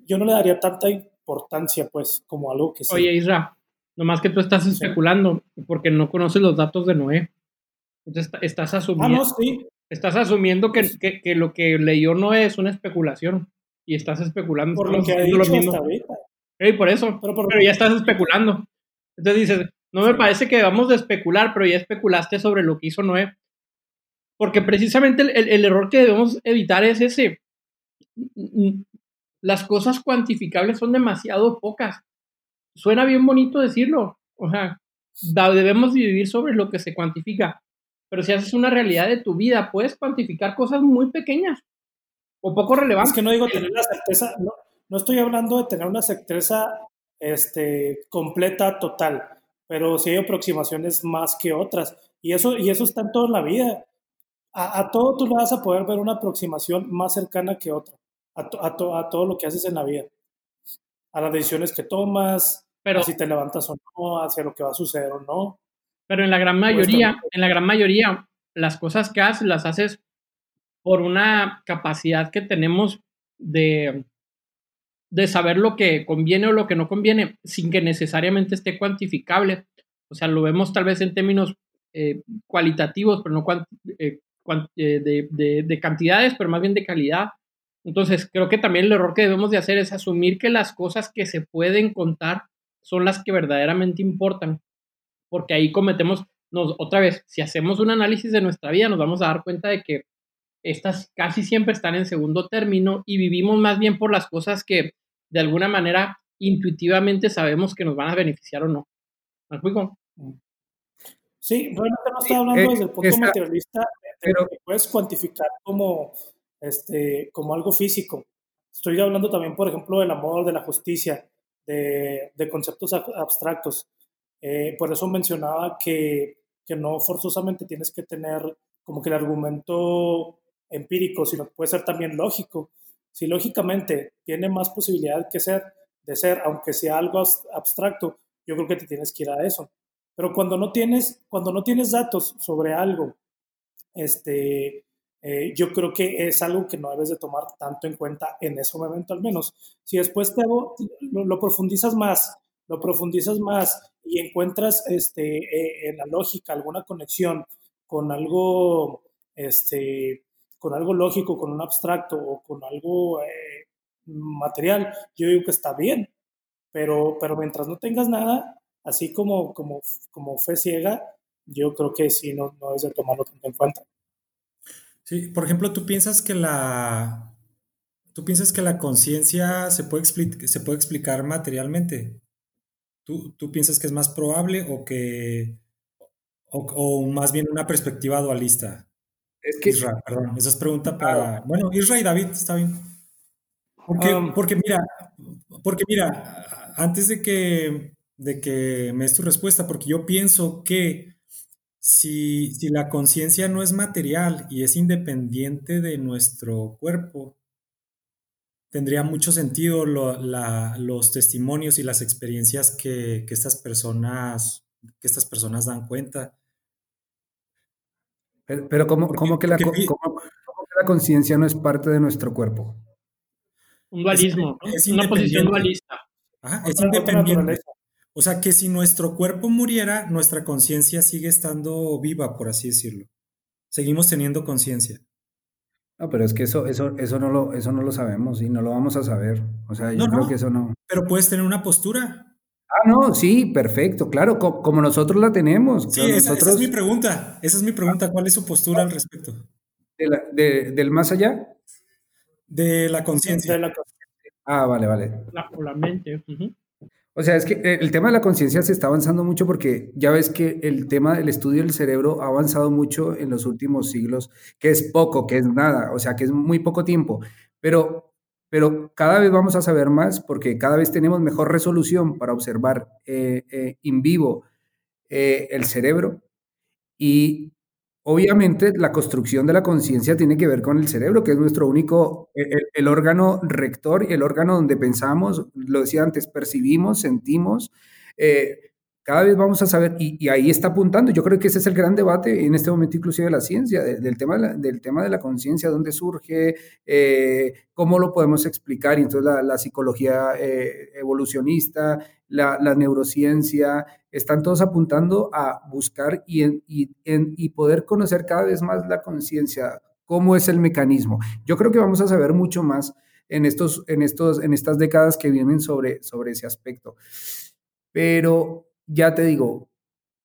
yo no le daría tanta importancia, pues, como algo que sí. Oye, Isra, nomás que tú estás especulando porque no conoces los datos de Noé. Entonces estás asumiendo, ah, sí. estás asumiendo que, que, lo que leyó Noé es una especulación y estás especulando. Por lo que ha dicho hasta ahorita. Por eso, pero, ya estás especulando. Entonces dices, no me parece que debamos de especular, pero ya especulaste sobre lo que hizo Noé. Porque precisamente el, el error que debemos evitar es ese las cosas cuantificables son demasiado pocas. Suena bien bonito decirlo, o sea, debemos vivir sobre lo que se cuantifica, pero si haces una realidad de tu vida, puedes cuantificar cosas muy pequeñas o poco relevantes. Es que no digo tener la certeza, no, no estoy hablando de tener una certeza este, completa, total, pero sí hay aproximaciones más que otras. Y eso, y eso está en toda la vida. A, a todo tú le vas a poder ver una aproximación más cercana que otra, a, a, a todo lo que haces en la vida, a las decisiones que tomas, pero, si te levantas o no, hacia lo que va a suceder o no. Pero en la gran mayoría, en la gran mayoría, las cosas que haces las haces por una capacidad que tenemos de, de saber lo que conviene o lo que no conviene sin que necesariamente esté cuantificable. O sea, lo vemos tal vez en términos eh, cualitativos, pero no eh, eh, de, de, cantidades, pero más bien de calidad. Entonces, creo que también el error que debemos de hacer es asumir que las cosas que se pueden contar son las que verdaderamente importan, porque ahí cometemos, nos, otra vez, si hacemos un análisis de nuestra vida, nos vamos a dar cuenta de que estas casi siempre están en segundo término y vivimos más bien por las cosas que de alguna manera intuitivamente sabemos que nos van a beneficiar o no. ¿Me explico? Sí, realmente no estoy hablando eh, desde el punto materialista, pero que puedes cuantificar como, este, como algo físico. Estoy hablando también, por ejemplo, del amor, de la justicia, de, de conceptos abstractos. Eh, por eso mencionaba que, que no forzosamente tienes que tener como que el argumento empírico, sino puede ser también lógico. Si lógicamente tiene más posibilidad que ser, de ser, aunque sea algo abstracto, yo creo que te tienes que ir a eso. Pero cuando no tienes, cuando no tienes datos sobre algo, este, eh, yo creo que es algo que no debes de tomar tanto en cuenta en ese momento al menos. Si después te lo, lo profundizas más, lo profundizas más y encuentras este, eh, en la lógica alguna conexión con algo este, con algo lógico, con un abstracto o con algo eh, material, yo digo que está bien, pero, pero mientras no tengas nada, así como, como, como fe ciega, yo creo que sí, no, no es de tomarlo tanto en cuenta. Sí, por ejemplo, tú piensas que la, tú piensas que la conciencia se puede, se puede explicar materialmente. ¿Tú, ¿Tú, piensas que es más probable o que, o, o más bien una perspectiva dualista? Es que, Isra, perdón, esa es pregunta para. Bueno, Isra y David, está bien. Porque, um, porque mira, porque mira, antes de que, de que me des tu respuesta, porque yo pienso que si, si la conciencia no es material y es independiente de nuestro cuerpo, tendría mucho sentido lo, la, los testimonios y las experiencias que, que, estas personas, que estas personas dan cuenta. Pero, ¿cómo, cómo, que la, la conciencia no es parte de nuestro cuerpo? Un dualismo, es, una posición dualista. es independiente. O sea que si nuestro cuerpo muriera, nuestra conciencia sigue estando viva, por así decirlo. Seguimos teniendo conciencia. No, pero es que eso, eso, eso, no lo, eso no lo sabemos y no lo vamos a saber. O sea, yo creo que eso no. Pero puedes tener una postura. Ah, no, sí, perfecto, claro, como, nosotros la tenemos. Sí, esa, es mi pregunta, esa es mi pregunta, ¿cuál es su postura al respecto? ¿Del más allá? De la conciencia. Ah, vale, vale. La, la mente. O sea, es que eh, el tema de la conciencia se está avanzando mucho porque ya ves que el tema del estudio del cerebro ha avanzado mucho en los últimos siglos, que es poco, que es nada, o sea, que es muy poco tiempo. Pero pero cada vez vamos a saber más porque cada vez tenemos mejor resolución para observar eh, eh, en vivo eh, el cerebro. Y obviamente la construcción de la conciencia tiene que ver con el cerebro, que es nuestro único, el, órgano rector y el órgano donde pensamos, lo decía antes, percibimos, sentimos cada vez vamos a saber, y, ahí está apuntando, yo creo que ese es el gran debate en este momento inclusive de la ciencia, del, tema de la, del tema de la conciencia, dónde surge, eh, cómo lo podemos explicar, y entonces la, psicología eh, evolucionista, la, neurociencia, están todos apuntando a buscar y, y, y poder conocer cada vez más la conciencia, cómo es el mecanismo. Yo creo que vamos a saber mucho más en, estos, en, estos, en estas décadas que vienen sobre, sobre ese aspecto. Pero ya te digo,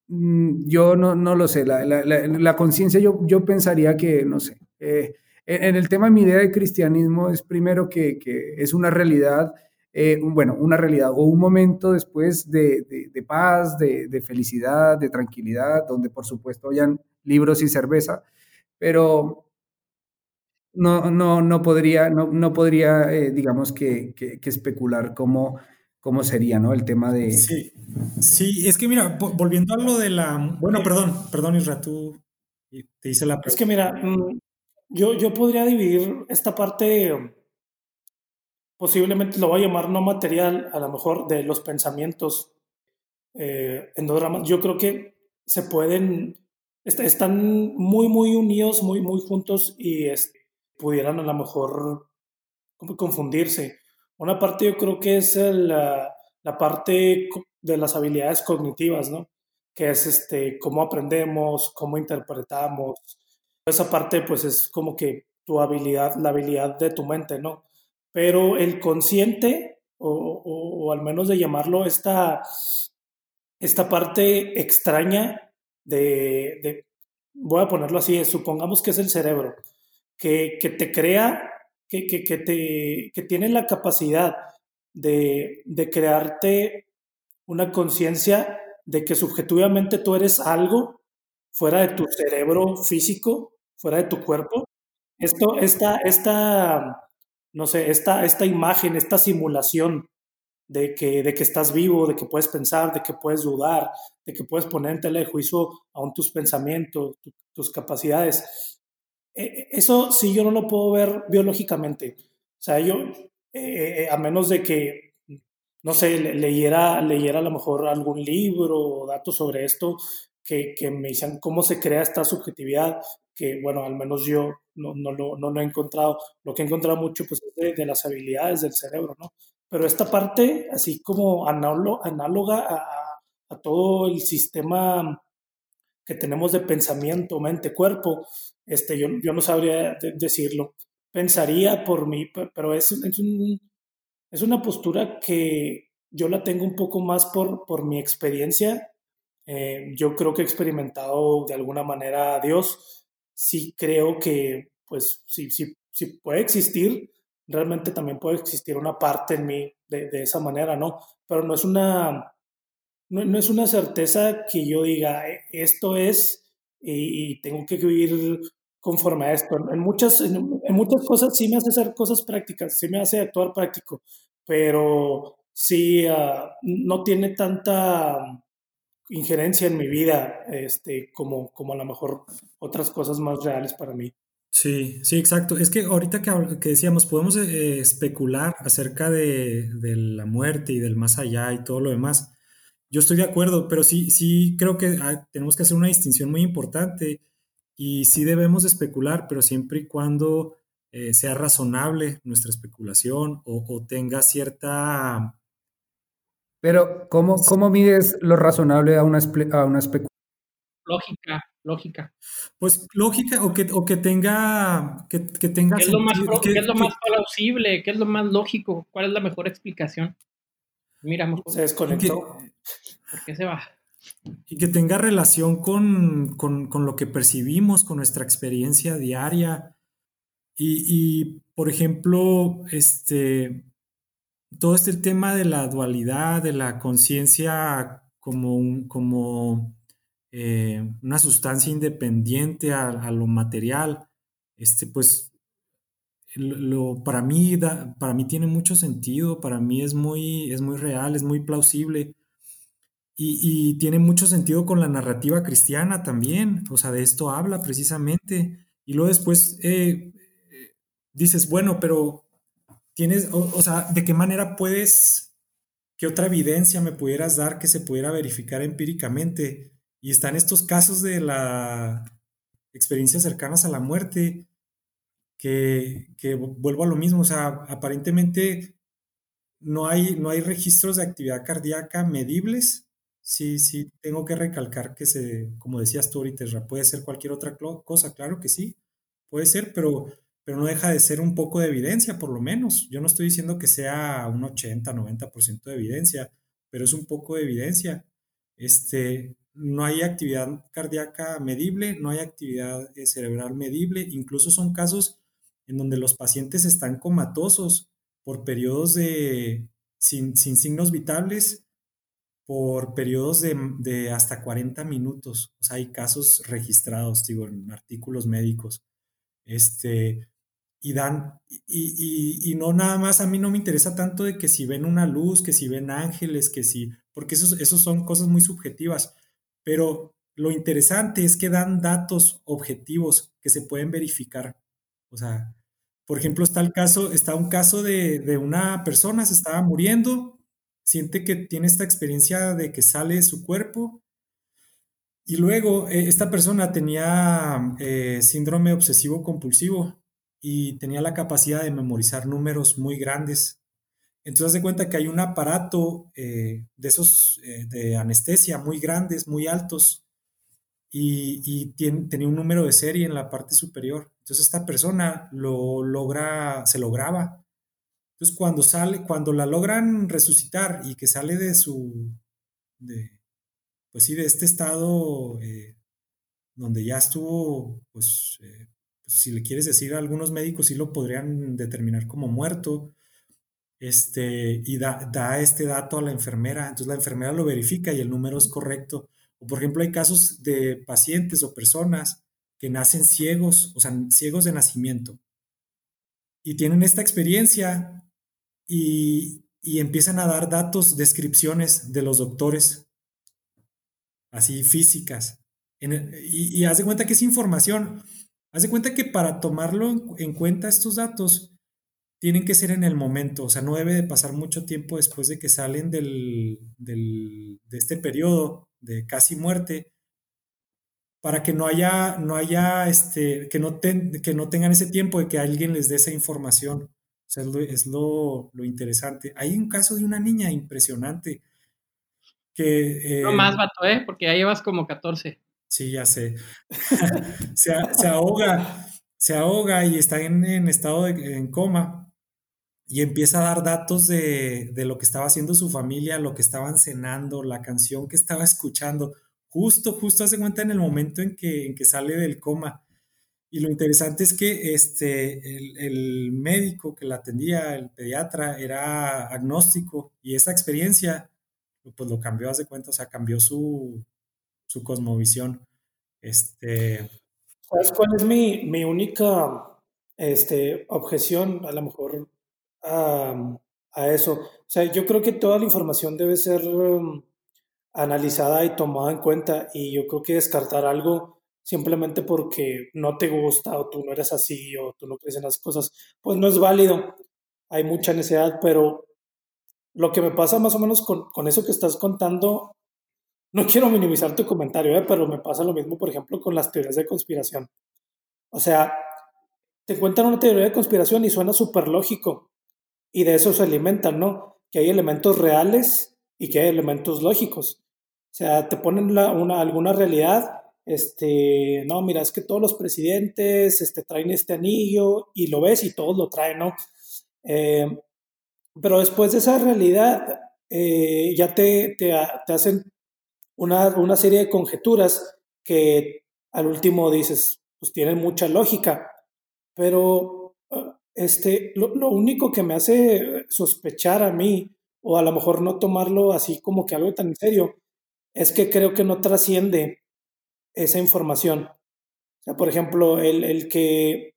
mm, yo no, no lo sé, la, la, la, conciencia yo, yo pensaría que, no sé, eh, En, el tema de mi idea de cristianismo es primero que, que es una realidad, eh, bueno, una realidad o un momento después de, de, paz, de, de, felicidad, de tranquilidad, donde por supuesto hayan libros y cerveza, pero no, no, no podría, no, no podría eh, digamos, que, que, que especular cómo cómo sería, ¿no? El tema de... Sí, sí, es que mira, volviendo a lo de la... Bueno, perdón, perdón, Isra, tú te hice la pregunta. Es que mira, mm, yo, yo podría dividir esta parte, posiblemente lo voy a llamar no material, a lo mejor de los pensamientos eh, en dos ramas. Yo creo que se pueden, están muy, muy unidos, muy, muy juntos y este, pudieran a lo mejor confundirse. Una parte yo creo que es la, la parte de las habilidades cognitivas, ¿no? Que es este, cómo aprendemos, cómo interpretamos. Esa parte pues es como que tu habilidad, la habilidad de tu mente, ¿no? Pero el consciente, o, o, al menos de llamarlo esta, esta parte extraña de, de, voy a ponerlo así, supongamos que es el cerebro, que, que te crea que, que, que, te, que tienen la capacidad de, de crearte una conciencia de que subjetivamente tú eres algo fuera de tu cerebro físico, fuera de tu cuerpo. Esto, esta, esta, no sé, esta, esta imagen, esta simulación de que, de que estás vivo, de que puedes pensar, de que puedes dudar, de que puedes poner en tela de juicio aún tus pensamientos, tus capacidades. Eh, eso sí yo no lo puedo ver biológicamente. O sea, yo, eh, eh, a menos de que, no sé, leyera, leyera a lo mejor algún libro o datos sobre esto que, que me dicen cómo se crea esta subjetividad, que bueno, al menos yo no, no, lo, no lo he encontrado. Lo que he encontrado mucho pues, es de, las habilidades del cerebro, ¿no? Pero esta parte, así como análoga a, a todo el sistema que tenemos de pensamiento, mente, cuerpo, este, yo, yo no sabría decirlo. Pensaría por mí, pero es, es, un, es, una postura que yo la tengo un poco más por, por mi experiencia. Eh, yo creo que he experimentado de alguna manera a Dios. Sí creo que, pues, sí, sí, sí puede existir. Realmente también puede existir una parte en mí de, de esa manera, ¿no? Pero no es una no, es una certeza que yo diga, e, esto es y, tengo que vivir conforme a esto. En muchas, en, muchas cosas sí me hace hacer cosas prácticas, sí me hace actuar práctico, pero sí ah, no tiene tanta injerencia en mi vida este, como, como a lo mejor otras cosas más reales para mí. Sí, sí, exacto. Es que ahorita que, que decíamos, podemos eh, especular acerca de, de, la muerte y del más allá y todo lo demás, yo estoy de acuerdo, pero sí, sí creo que tenemos que hacer una distinción muy importante y sí debemos especular, pero siempre y cuando eh, sea razonable nuestra especulación o, tenga cierta... Pero, ¿cómo, cómo mides lo razonable a una, a una especulación? Lógica, lógica. Pues lógica o que, o que tenga... Que, que tenga ¿Qué, es lo más, ¿qué es lo más plausible? ¿Qué es lo más lógico? ¿Cuál es la mejor explicación? Mira, se desconectó. ¿Por qué se va? Y que tenga relación con, lo que percibimos, con nuestra experiencia diaria. Y, por ejemplo, este, todo este tema de la dualidad, de la conciencia como, un, como eh, una sustancia independiente a, lo material, este, pues lo, para, mí para mí tiene mucho sentido, para mí es muy, es muy real, es muy plausible. Y, tiene mucho sentido con la narrativa cristiana también, o sea, de esto habla precisamente. Y luego después eh, dices, bueno, pero tienes, o, sea, ¿de qué manera puedes, qué otra evidencia me pudieras dar que se pudiera verificar empíricamente? Y están estos casos de la experiencias cercanas a la muerte, que, que vuelvo a lo mismo, o sea, aparentemente no hay, no hay registros de actividad cardíaca medibles Sí, sí, tengo que recalcar que se, como decías tú ahorita, puede ser cualquier otra cosa, claro que sí, puede ser, pero, pero no deja de ser un poco de evidencia, por lo menos. Yo no estoy diciendo que sea un 80, 90% de evidencia, pero es un poco de evidencia. Este, no hay actividad cardíaca medible, no hay actividad eh, cerebral medible, incluso son casos en donde los pacientes están comatosos por periodos de sin, signos vitales, por periodos de, hasta 40 minutos. O sea, hay casos registrados, digo, en artículos médicos. Este, y dan, y, y, no nada más, a mí no me interesa tanto de que si ven una luz, que si ven ángeles, que si, porque esos, esos son cosas muy subjetivas, pero lo interesante es que dan datos objetivos que se pueden verificar. O sea, por ejemplo, está el caso, está un caso de, una persona, se estaba muriendo, siente que tiene esta experiencia de que sale de su cuerpo y luego eh, esta persona tenía eh, síndrome obsesivo compulsivo y tenía la capacidad de memorizar números muy grandes. Entonces se cuenta que hay un aparato eh, de esos de anestesia muy grandes, muy altos, y, tenía un número de serie en la parte superior. Entonces esta persona lo logra, se lo graba. Entonces cuando sale, cuando la logran resucitar y que sale de su, de, pues sí, de este estado eh, donde ya estuvo, pues, eh, si le quieres decir, algunos médicos sí lo podrían determinar como muerto, este, y da, da este dato a la enfermera. Entonces la enfermera lo verifica y el número es correcto por ejemplo, hay casos de pacientes o personas que nacen ciegos, o sea, ciegos de nacimiento, y tienen esta experiencia y, empiezan a dar datos, descripciones de los doctores, así físicas. y, haz de cuenta que es información. Haz de cuenta que para tomarlo en cuenta estos datos, tienen que ser en el momento, o sea, no debe de pasar mucho tiempo después de que salen del, de este periodo de casi muerte, para que no haya, no haya, este, que no, que no tengan ese tiempo de que alguien les dé esa información. O sea, es, lo, interesante. Hay un caso de una niña impresionante que... no más, vato, ¿eh? Porque ya llevas como 14. Sí, ya sé. se, ahoga, se ahoga y está en, estado de en coma y empieza a dar datos de, lo que estaba haciendo su familia, lo que estaban cenando, la canción que estaba escuchando, justo, justo hace cuenta en el momento en que, en que sale del coma. Y lo interesante es que este, el, médico que la atendía, el pediatra, era agnóstico y esa experiencia pues lo cambió, hace cuenta, o sea, cambió su, su cosmovisión. Este... ¿Sabes cuál es mi, mi única este, objeción? A lo mejor a, eso. O sea, yo creo que toda la información debe ser um, analizada y tomada en cuenta y yo creo que descartar algo simplemente porque no te gusta o tú no eres así o tú no crees en las cosas, pues no es válido. Hay mucha necesidad, pero lo que me pasa más o menos con, eso que estás contando, no quiero minimizar tu comentario, ¿eh? pero me pasa lo mismo, por ejemplo, con las teorías de conspiración. O sea, te cuentan una teoría de conspiración y suena súper lógico, y de eso se alimentan, ¿no? Que hay elementos reales y que hay elementos lógicos. O sea, te ponen una, alguna realidad, este, no, mira, es que todos los presidentes este, traen este anillo y lo ves y todos lo traen, ¿no? Eh, pero después de esa realidad, eh, ya te, te, te hacen una, una, serie de conjeturas que al último dices, pues tienen mucha lógica, pero este, lo, único que me hace sospechar a mí, o a lo mejor no tomarlo así como que algo tan serio, es que creo que no trasciende esa información. Por ejemplo, el, el que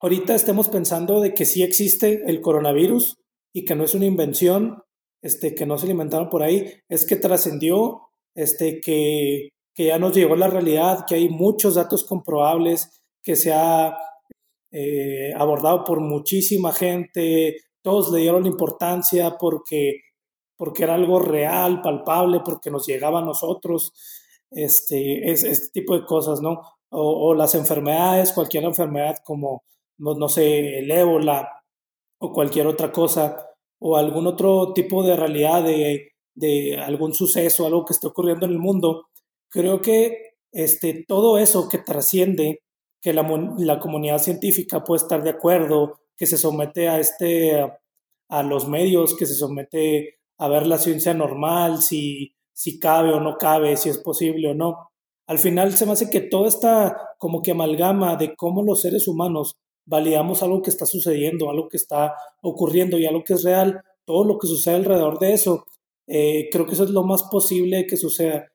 ahorita estemos pensando de que sí existe el coronavirus y que no es una invención, este, que no se alimentaron por ahí, es que trascendió, este, que, que ya nos llegó la realidad, que hay muchos datos comprobables, que se ha eh, abordado por muchísima gente, todos le dieron importancia porque, porque era algo real, palpable, porque nos llegaba a nosotros, este, es, este tipo de cosas, ¿no? O, las enfermedades, cualquier enfermedad como, no, sé, el ébola o cualquier otra cosa, o algún otro tipo de realidad de, de algún suceso, algo que esté ocurriendo en el mundo, creo que este, todo eso que trasciende que la, comunidad científica puede estar de acuerdo, que se somete a, este, a los medios, que se somete a ver la ciencia normal, si, si cabe o no cabe, si es posible o no. Al final se me hace que toda esta como que amalgama de cómo los seres humanos validamos algo que está sucediendo, algo que está ocurriendo y algo que es real, todo lo que sucede alrededor de eso, eh, creo que eso es lo más posible que suceda.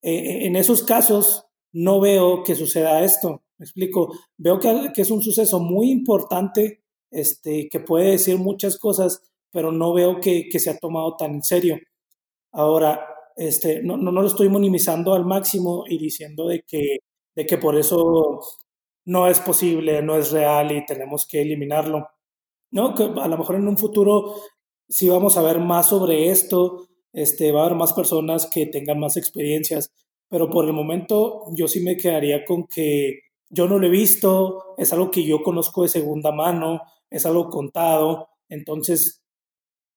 Eh, en esos casos, no veo que suceda esto. Me explico. Veo que, que, es un suceso muy importante, este, que puede decir muchas cosas, pero no veo que, que se ha tomado tan en serio. Ahora, este, no, lo estoy minimizando al máximo y diciendo de que, de que por eso no es posible, no es real y tenemos que eliminarlo. No, que a lo mejor en un futuro sí vamos a ver más sobre esto, este, va a haber más personas que tengan más experiencias, pero por el momento yo sí me quedaría con que yo no lo he visto, es algo que yo conozco de segunda mano, es algo contado, entonces,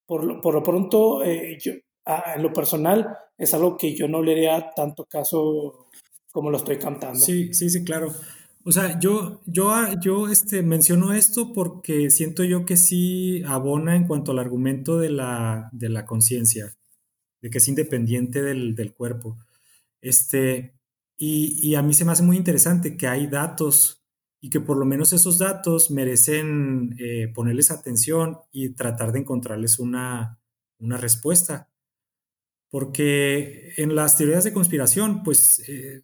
por lo, por lo pronto, eh, yo, en lo personal, es algo que yo no le haría tanto caso como lo estoy cantando. Sí, sí, sí, claro. O sea, yo, yo, yo este, menciono esto porque siento yo que sí abona en cuanto al argumento de la, de la conciencia, de que es independiente del, del cuerpo. Este, y, a mí se me hace muy interesante que hay datos y que por lo menos esos datos merecen eh, ponerles atención y tratar de encontrarles una, respuesta. Porque en las teorías de conspiración, pues eh,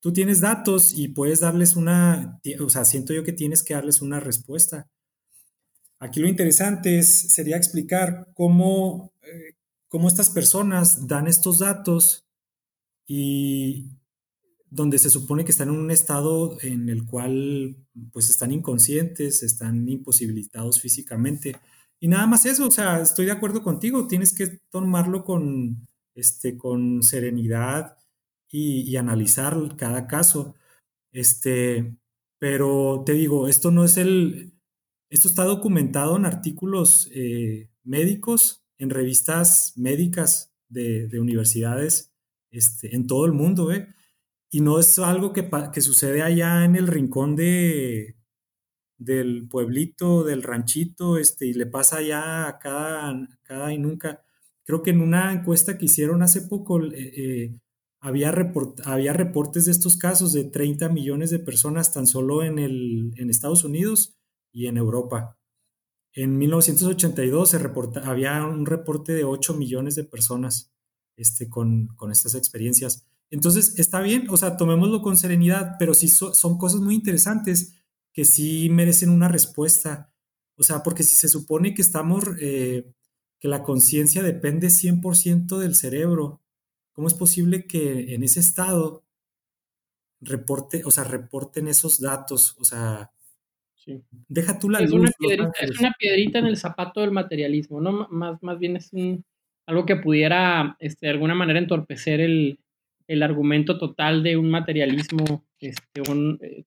tú tienes datos y puedes darles una, o sea, siento yo que tienes que darles una respuesta. Aquí lo interesante es, sería explicar cómo, eh, cómo estas personas dan estos datos y donde se supone que están en un estado en el cual pues están inconscientes, están imposibilitados físicamente. Y nada más eso, o sea, estoy de acuerdo contigo, tienes que tomarlo con, este, con serenidad y, analizar cada caso. Este, pero te digo, esto no es el, esto está documentado en artículos eh, médicos, en revistas médicas de, de universidades este, en todo el mundo, ¿eh? Y no es algo que, que sucede allá en el rincón de, del pueblito, del ranchito, este, y le pasa allá a cada, cada y nunca. Creo que en una encuesta que hicieron hace poco, eh, eh, había, había reportes de estos casos de 30 millones de personas tan solo en, el, en Estados Unidos y en Europa. En 1982 se reporta, había un reporte de 8 millones de personas este, con, con estas experiencias. Entonces, está bien, o sea, tomémoslo con serenidad, pero sí son cosas muy interesantes que sí merecen una respuesta. O sea, porque si se supone que estamos, eh, que la conciencia depende 100% del cerebro, ¿cómo es posible que en ese estado reporte, o sea, reporten esos datos? O sea, deja tú la es Una piedrita, es una piedrita en el zapato del materialismo, ¿no? Más, más bien es un, algo que pudiera este, de alguna manera entorpecer el, argumento total de un materialismo, este, un eh,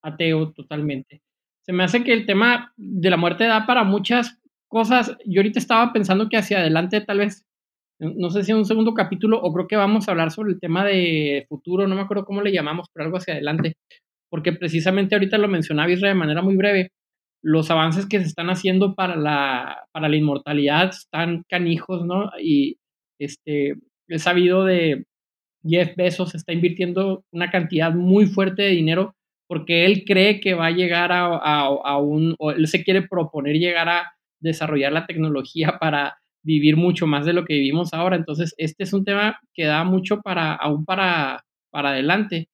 ateo totalmente. Se me hace que el tema de la muerte da para muchas cosas. Yo ahorita estaba pensando que hacia adelante tal vez, no sé si en un segundo capítulo o creo que vamos a hablar sobre el tema de futuro, no me acuerdo cómo le llamamos, pero algo hacia adelante, porque precisamente ahorita lo mencionaba Israel de manera muy breve los avances que se están haciendo para la, para la inmortalidad están canijos, ¿no? Y este, he sabido de Jeff Bezos está invirtiendo una cantidad muy fuerte de dinero porque él cree que va a llegar a, a, un, o él se quiere proponer llegar a desarrollar la tecnología para vivir mucho más de lo que vivimos ahora. Entonces, este es un tema que da mucho para, aún para, para adelante.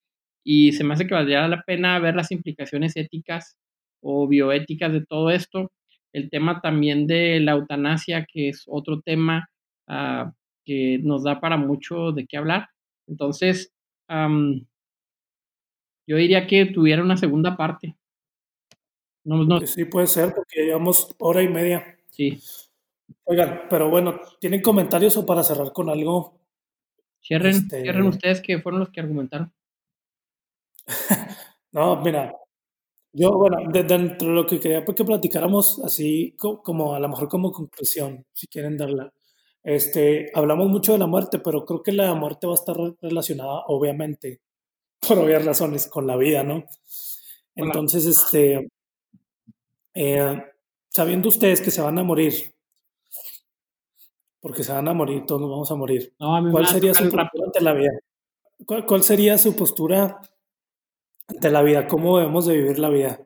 Y se me hace que valdría la pena ver las implicaciones éticas o bioéticas de todo esto. El tema también de la eutanasia, que es otro tema ah, que nos da para mucho de qué hablar. Entonces, yo diría que tuviera una segunda parte. No, Sí, puede ser, porque llevamos hora y media. Sí. Oigan, pero bueno, ¿tienen comentarios o para cerrar con algo? Cierren, este cierren ustedes que fueron los que argumentaron. no, mira, yo, bueno, dentro de lo que quería pues, que platicáramos, así como a lo mejor como conclusión, si quieren darla. Este, hablamos mucho de la muerte, pero creo que la muerte va a estar relacionada, obviamente, por obvias razones, con la vida, ¿no? Entonces, este, eh, sabiendo ustedes que se van a morir, porque se van a morir, todos nos vamos a morir. ¿Cuál sería su postura ante la vida? ¿Cuál, ¿Cuál sería su postura ante la vida, cómo debemos de vivir la vida.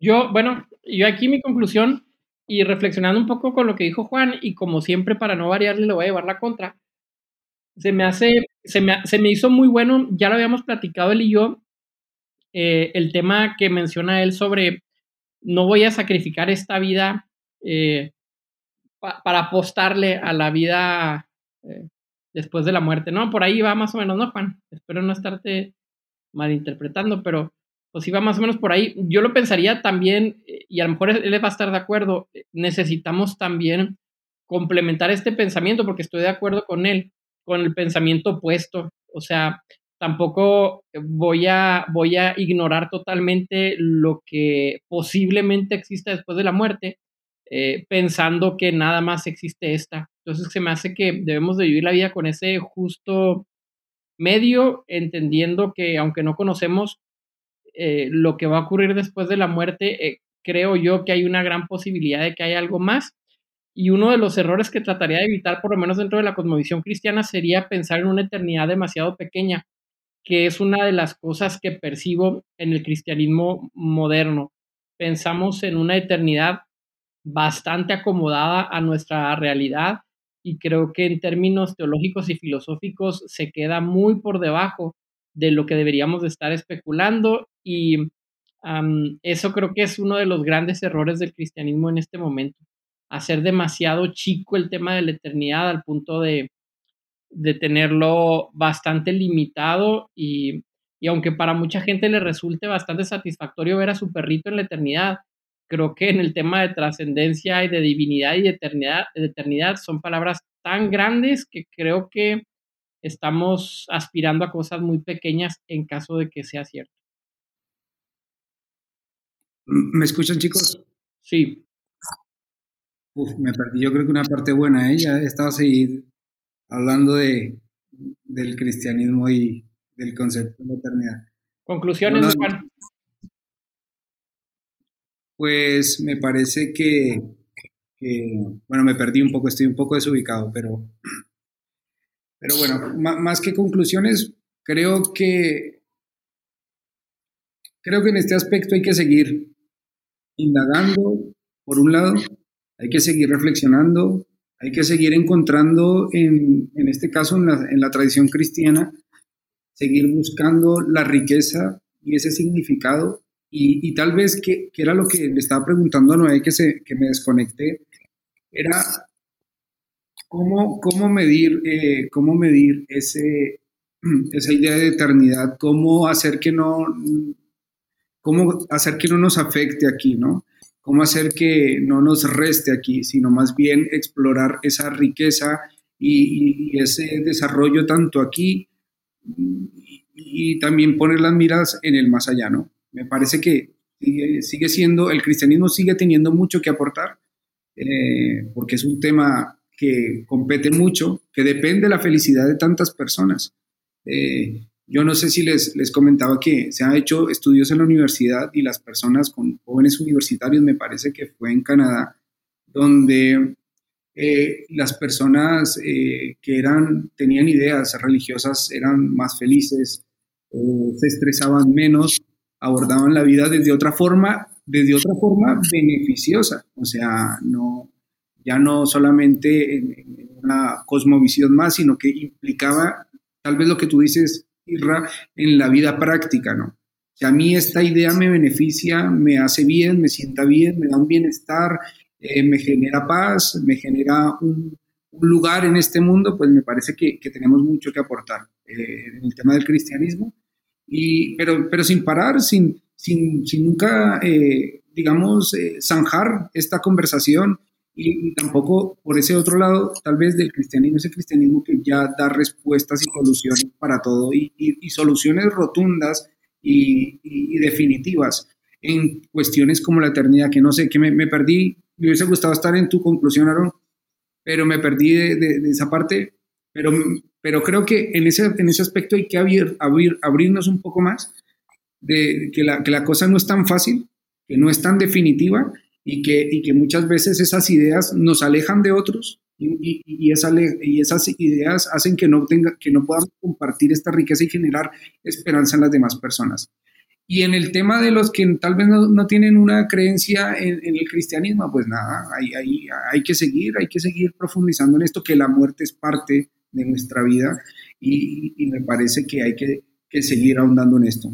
Yo, bueno, yo aquí mi conclusión y reflexionando un poco con lo que dijo Juan y como siempre para no variarle le voy a llevar la contra. Se me hace, se me, se me hizo muy bueno, ya lo habíamos platicado él y yo, eh, el tema que menciona él sobre no voy a sacrificar esta vida eh, para apostarle a la vida eh, después de la muerte. No, por ahí va más o menos, ¿no, Juan? Espero no estarte malinterpretando, pero pues iba más o menos por ahí. Yo lo pensaría también, y a lo mejor él va a estar de acuerdo, necesitamos también complementar este pensamiento, porque estoy de acuerdo con él, con el pensamiento opuesto. O sea, tampoco voy a, voy a ignorar totalmente lo que posiblemente exista después de la muerte, eh, pensando que nada más existe esta. Entonces se me hace que debemos de vivir la vida con ese justo medio, entendiendo que aunque no conocemos eh, lo que va a ocurrir después de la muerte, eh, creo yo que hay una gran posibilidad de que haya algo más. Y uno de los errores que trataría de evitar, por lo menos dentro de la cosmovisión cristiana, sería pensar en una eternidad demasiado pequeña que es una de las cosas que percibo en el cristianismo moderno. Pensamos en una eternidad bastante acomodada a nuestra realidad y creo que en términos teológicos y filosóficos se queda muy por debajo de lo que deberíamos de estar especulando y eso creo que es uno de los grandes errores del cristianismo en este momento, hacer demasiado chico el tema de la eternidad al punto de, de tenerlo bastante limitado y, aunque para mucha gente le resulte bastante satisfactorio ver a su perrito en la eternidad, creo que en el tema de trascendencia y de divinidad y de eternidad, de eternidad son palabras tan grandes que creo que estamos aspirando a cosas muy pequeñas en caso de que sea cierto. ¿Me escuchan chicos? Sí. Uf, me perdí, yo creo que una parte buena, ¿eh? ya estaba seguido hablando de, del cristianismo y del concepto de la eternidad. Conclusiones, Juan. Pues me parece que, bueno, me perdí un poco, estoy un poco desubicado, pero, pero bueno, más que conclusiones, creo que, creo que en este aspecto hay que seguir indagando, por un lado, hay que seguir reflexionando, hay que seguir encontrando, en, en este caso, en la, en la, tradición cristiana, seguir buscando la riqueza y ese significado. Y, y tal vez, que, que, era lo que le estaba preguntando a Noé, que, se, que me desconecté, era cómo, cómo medir, eh, cómo medir ese, esa idea de eternidad, cómo hacer que no, cómo hacer que no nos afecte aquí, ¿no? Cómo hacer que no nos reste aquí, sino más bien explorar esa riqueza y, ese desarrollo tanto aquí y, también poner las miras en el más allá, ¿no? Me parece que sigue, siendo, el cristianismo sigue teniendo mucho que aportar, eh, porque es un tema que compete mucho, que depende de la felicidad de tantas personas. Eh, yo no sé si les, les comentaba que se han hecho estudios en la universidad y las personas con jóvenes universitarios, me parece que fue en Canadá, donde eh, las personas eh, que eran, tenían ideas religiosas eran más felices, se estresaban menos, abordaban la vida desde otra forma, desde otra forma beneficiosa, o sea, no, ya no solamente en, en una cosmovisión más, sino que implicaba tal vez lo que tú dices, en la vida práctica, ¿no? Si a mí esta idea me beneficia, me hace bien, me sienta bien, me da un bienestar, eh, me genera paz, me genera un, lugar en este mundo, pues me parece que, tenemos mucho que aportar eh, en el tema del cristianismo, y, pero, pero sin parar, sin, sin, sin nunca, eh, digamos, zanjar esta conversación y, tampoco por ese otro lado, tal vez del cristianismo, ese cristianismo que ya da respuestas y soluciones para todo y, soluciones rotundas y, definitivas en cuestiones como la eternidad, que no sé, que me, perdí, me hubiese gustado estar en tu conclusión, Aaron, pero me perdí de, esa parte, pero, pero creo que en ese, en ese aspecto hay que abrir, abrir, abrirnos un poco más, de que la, que la cosa no es tan fácil, que no es tan definitiva y que, y que muchas veces esas ideas nos alejan de otros y, y, esa, y esas ideas hacen que no, tenga, que no podamos compartir esta riqueza y generar esperanza en las demás personas. Y en el tema de los que tal vez no, tienen una creencia en, el cristianismo, pues nada, hay, hay, hay, que seguir, hay que seguir profundizando en esto, que la muerte es parte de nuestra vida y, y me parece que hay que, que, seguir ahondando en esto.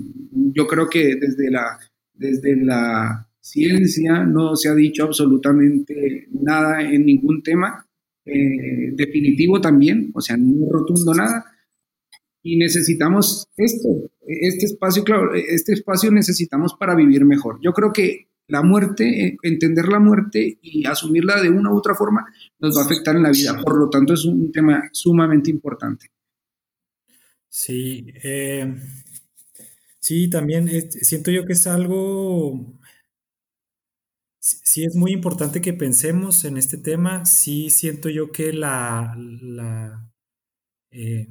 Yo creo que desde la, desde la ciencia no se ha dicho absolutamente nada en ningún tema, eh, definitivo también, o sea, no rotundo nada, y necesitamos esto, este espacio, claro, este espacio necesitamos para vivir mejor. Yo creo que la muerte, eh, entender la muerte y asumirla de una u otra forma nos va a afectar en la vida. Por lo tanto, es un tema sumamente importante. Sí, eh, sí, también siento yo que es algo, sí es muy importante que pensemos en este tema. Sí siento yo que la, eh,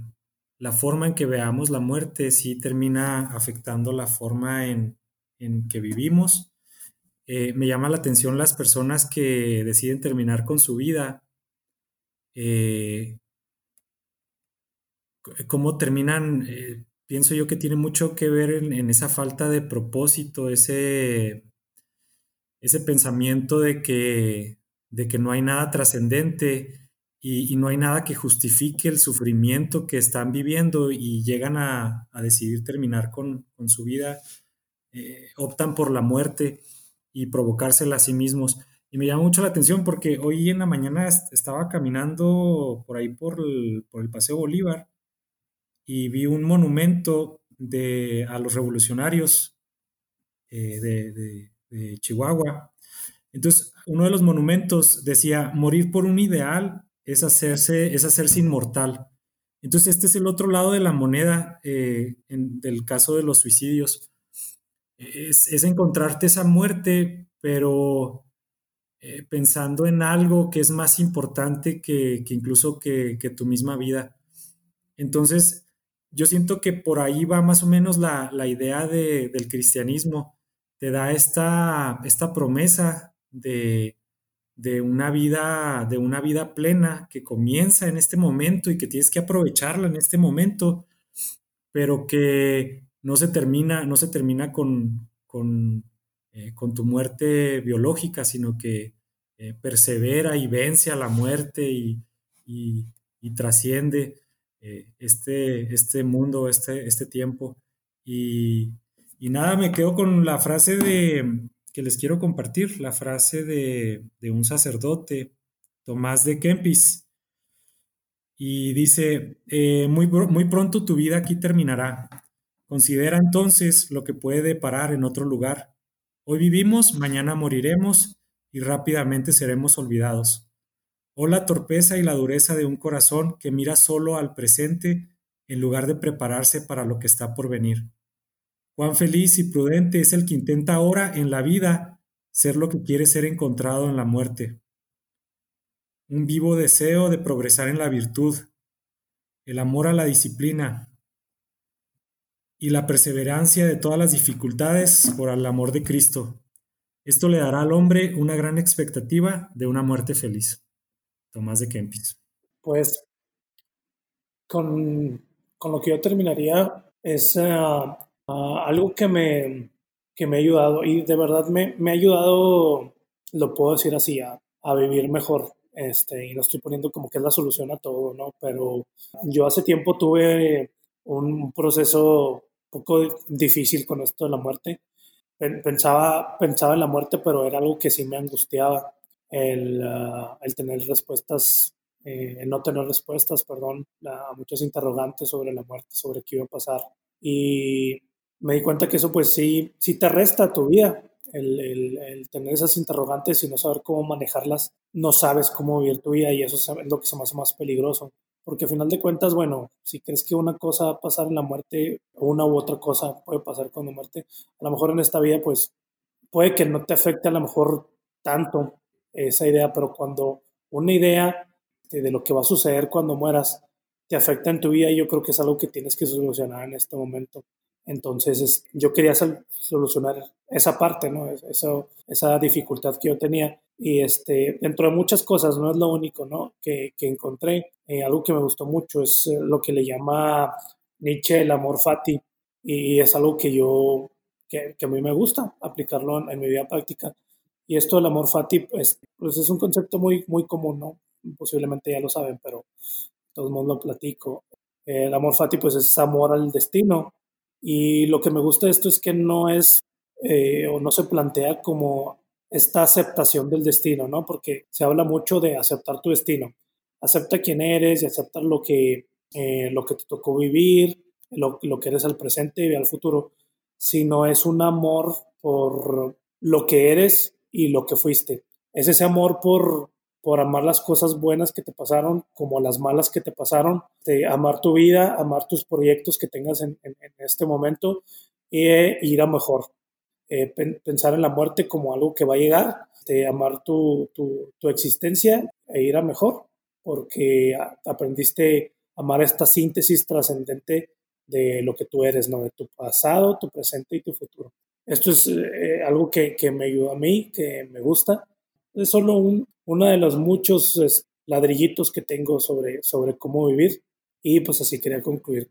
la forma en que veamos la muerte sí termina afectando la forma en, que vivimos. Eh, me llama la atención las personas que deciden terminar con su vida. Eh, cómo terminan, eh, pienso yo que tiene mucho que ver en, esa falta de propósito, ese, ese pensamiento de que, de que no hay nada trascendente y, no hay nada que justifique el sufrimiento que están viviendo y llegan a, decidir terminar con, su vida, eh, optan por la muerte y provocársela a sí mismos. Y me llama mucho la atención porque hoy en la mañana estaba caminando por ahí por el, Paseo Bolívar y vi un monumento de, a los revolucionarios eh, de Chihuahua. Entonces, uno de los monumentos decía, morir por un ideal es hacerse, es hacerse inmortal. Entonces, este es el otro lado de la moneda eh, en, del caso de los suicidios. Es, encontrarte esa muerte, pero eh, pensando en algo que es más importante que, incluso que, tu misma vida. Entonces, yo siento que por ahí va más o menos la, idea del cristianismo. Te da esta, esta promesa de, de una vida, de una vida plena que comienza en este momento y que tienes que aprovecharla en este momento, pero que no se termina, no se termina con, con, eh, tu muerte biológica, sino que eh, persevera y vence a la muerte y, trasciende eh, este, este mundo, este, este tiempo. Y, y nada, me quedo con la frase de, que les quiero compartir, la frase de, un sacerdote, Tomás de Kempis, y dice, eh, muy, muy pronto tu vida aquí terminará. Considera entonces lo que puede parar en otro lugar. Hoy vivimos, mañana moriremos y rápidamente seremos olvidados. O la torpeza y la dureza de un corazón que mira solo al presente en lugar de prepararse para lo que está por venir. Cuán feliz y prudente es el que intenta ahora en la vida ser lo que quiere ser encontrado en la muerte. Un vivo deseo de progresar en la virtud, el amor a la disciplina y la perseverancia de todas las dificultades por el amor de Cristo. Esto le dará al hombre una gran expectativa de una muerte feliz. Tomás de Kempis. Pues con, lo que yo terminaría es uh, Ah, algo que me, que me ha ayudado y de verdad me, me ha ayudado, lo puedo decir así, a, a, vivir mejor. Este, y no estoy poniendo como que es la solución a todo, ¿no? Pero yo hace tiempo tuve un proceso un poco difícil con esto de la muerte. Pensaba, pensaba en la muerte, pero era algo que sí me angustiaba, el, ah, el tener respuestas, eh, el no tener respuestas, perdón, a muchos interrogantes sobre la muerte, sobre qué iba a pasar. Y me di cuenta que eso pues sí, sí te resta tu vida, el, el, tener esas interrogantes y no saber cómo manejarlas, no sabes cómo vivir tu vida y eso es lo que se me hace más peligroso. Porque al final de cuentas, bueno, si crees que una cosa va a pasar en la muerte, una u otra cosa puede pasar con la muerte, a lo mejor en esta vida pues puede que no te afecte a lo mejor tanto esa idea, pero cuando una idea de, de lo que va a suceder cuando mueras te afecta en tu vida, yo creo que es algo que tienes que solucionar en este momento. Entonces, yo quería solucionar esa parte, ¿no? Eso, esa dificultad que yo tenía. Y este, dentro de muchas cosas, no es lo único, ¿no? Que, que encontré. Eh, algo que me gustó mucho es eh, lo que le llama Nietzsche el amor fati. Y es algo que yo, que, a mí me gusta aplicarlo en, mi vida práctica. Y esto del amor fati, pues, pues, es un concepto muy, muy común, ¿no? Posiblemente ya lo saben, pero todo el mundo lo platico. El amor fati, pues es amor al destino. Y lo que me gusta de esto es que no es eh, o no se plantea como esta aceptación del destino, ¿no? Porque se habla mucho de aceptar tu destino. Acepta quién eres y aceptar lo que, eh, lo que te tocó vivir, lo, lo que eres al presente y al futuro, sino es un amor por lo que eres y lo que fuiste. Es ese amor por, por amar las cosas buenas que te pasaron como las malas que te pasaron, de amar tu vida, amar tus proyectos que tengas en, este momento e ir a mejor. Eh, pensar en la muerte como algo que va a llegar, de amar tu, tu, existencia e ir a mejor, porque aprendiste a amar esta síntesis trascendente de lo que tú eres, ¿no? De tu pasado, tu presente y tu futuro. Esto es eh, algo que, que, me ayuda a mí, que me gusta. Es solo un, uno de los muchos ladrillitos que tengo sobre, sobre cómo vivir y pues así quería concluir.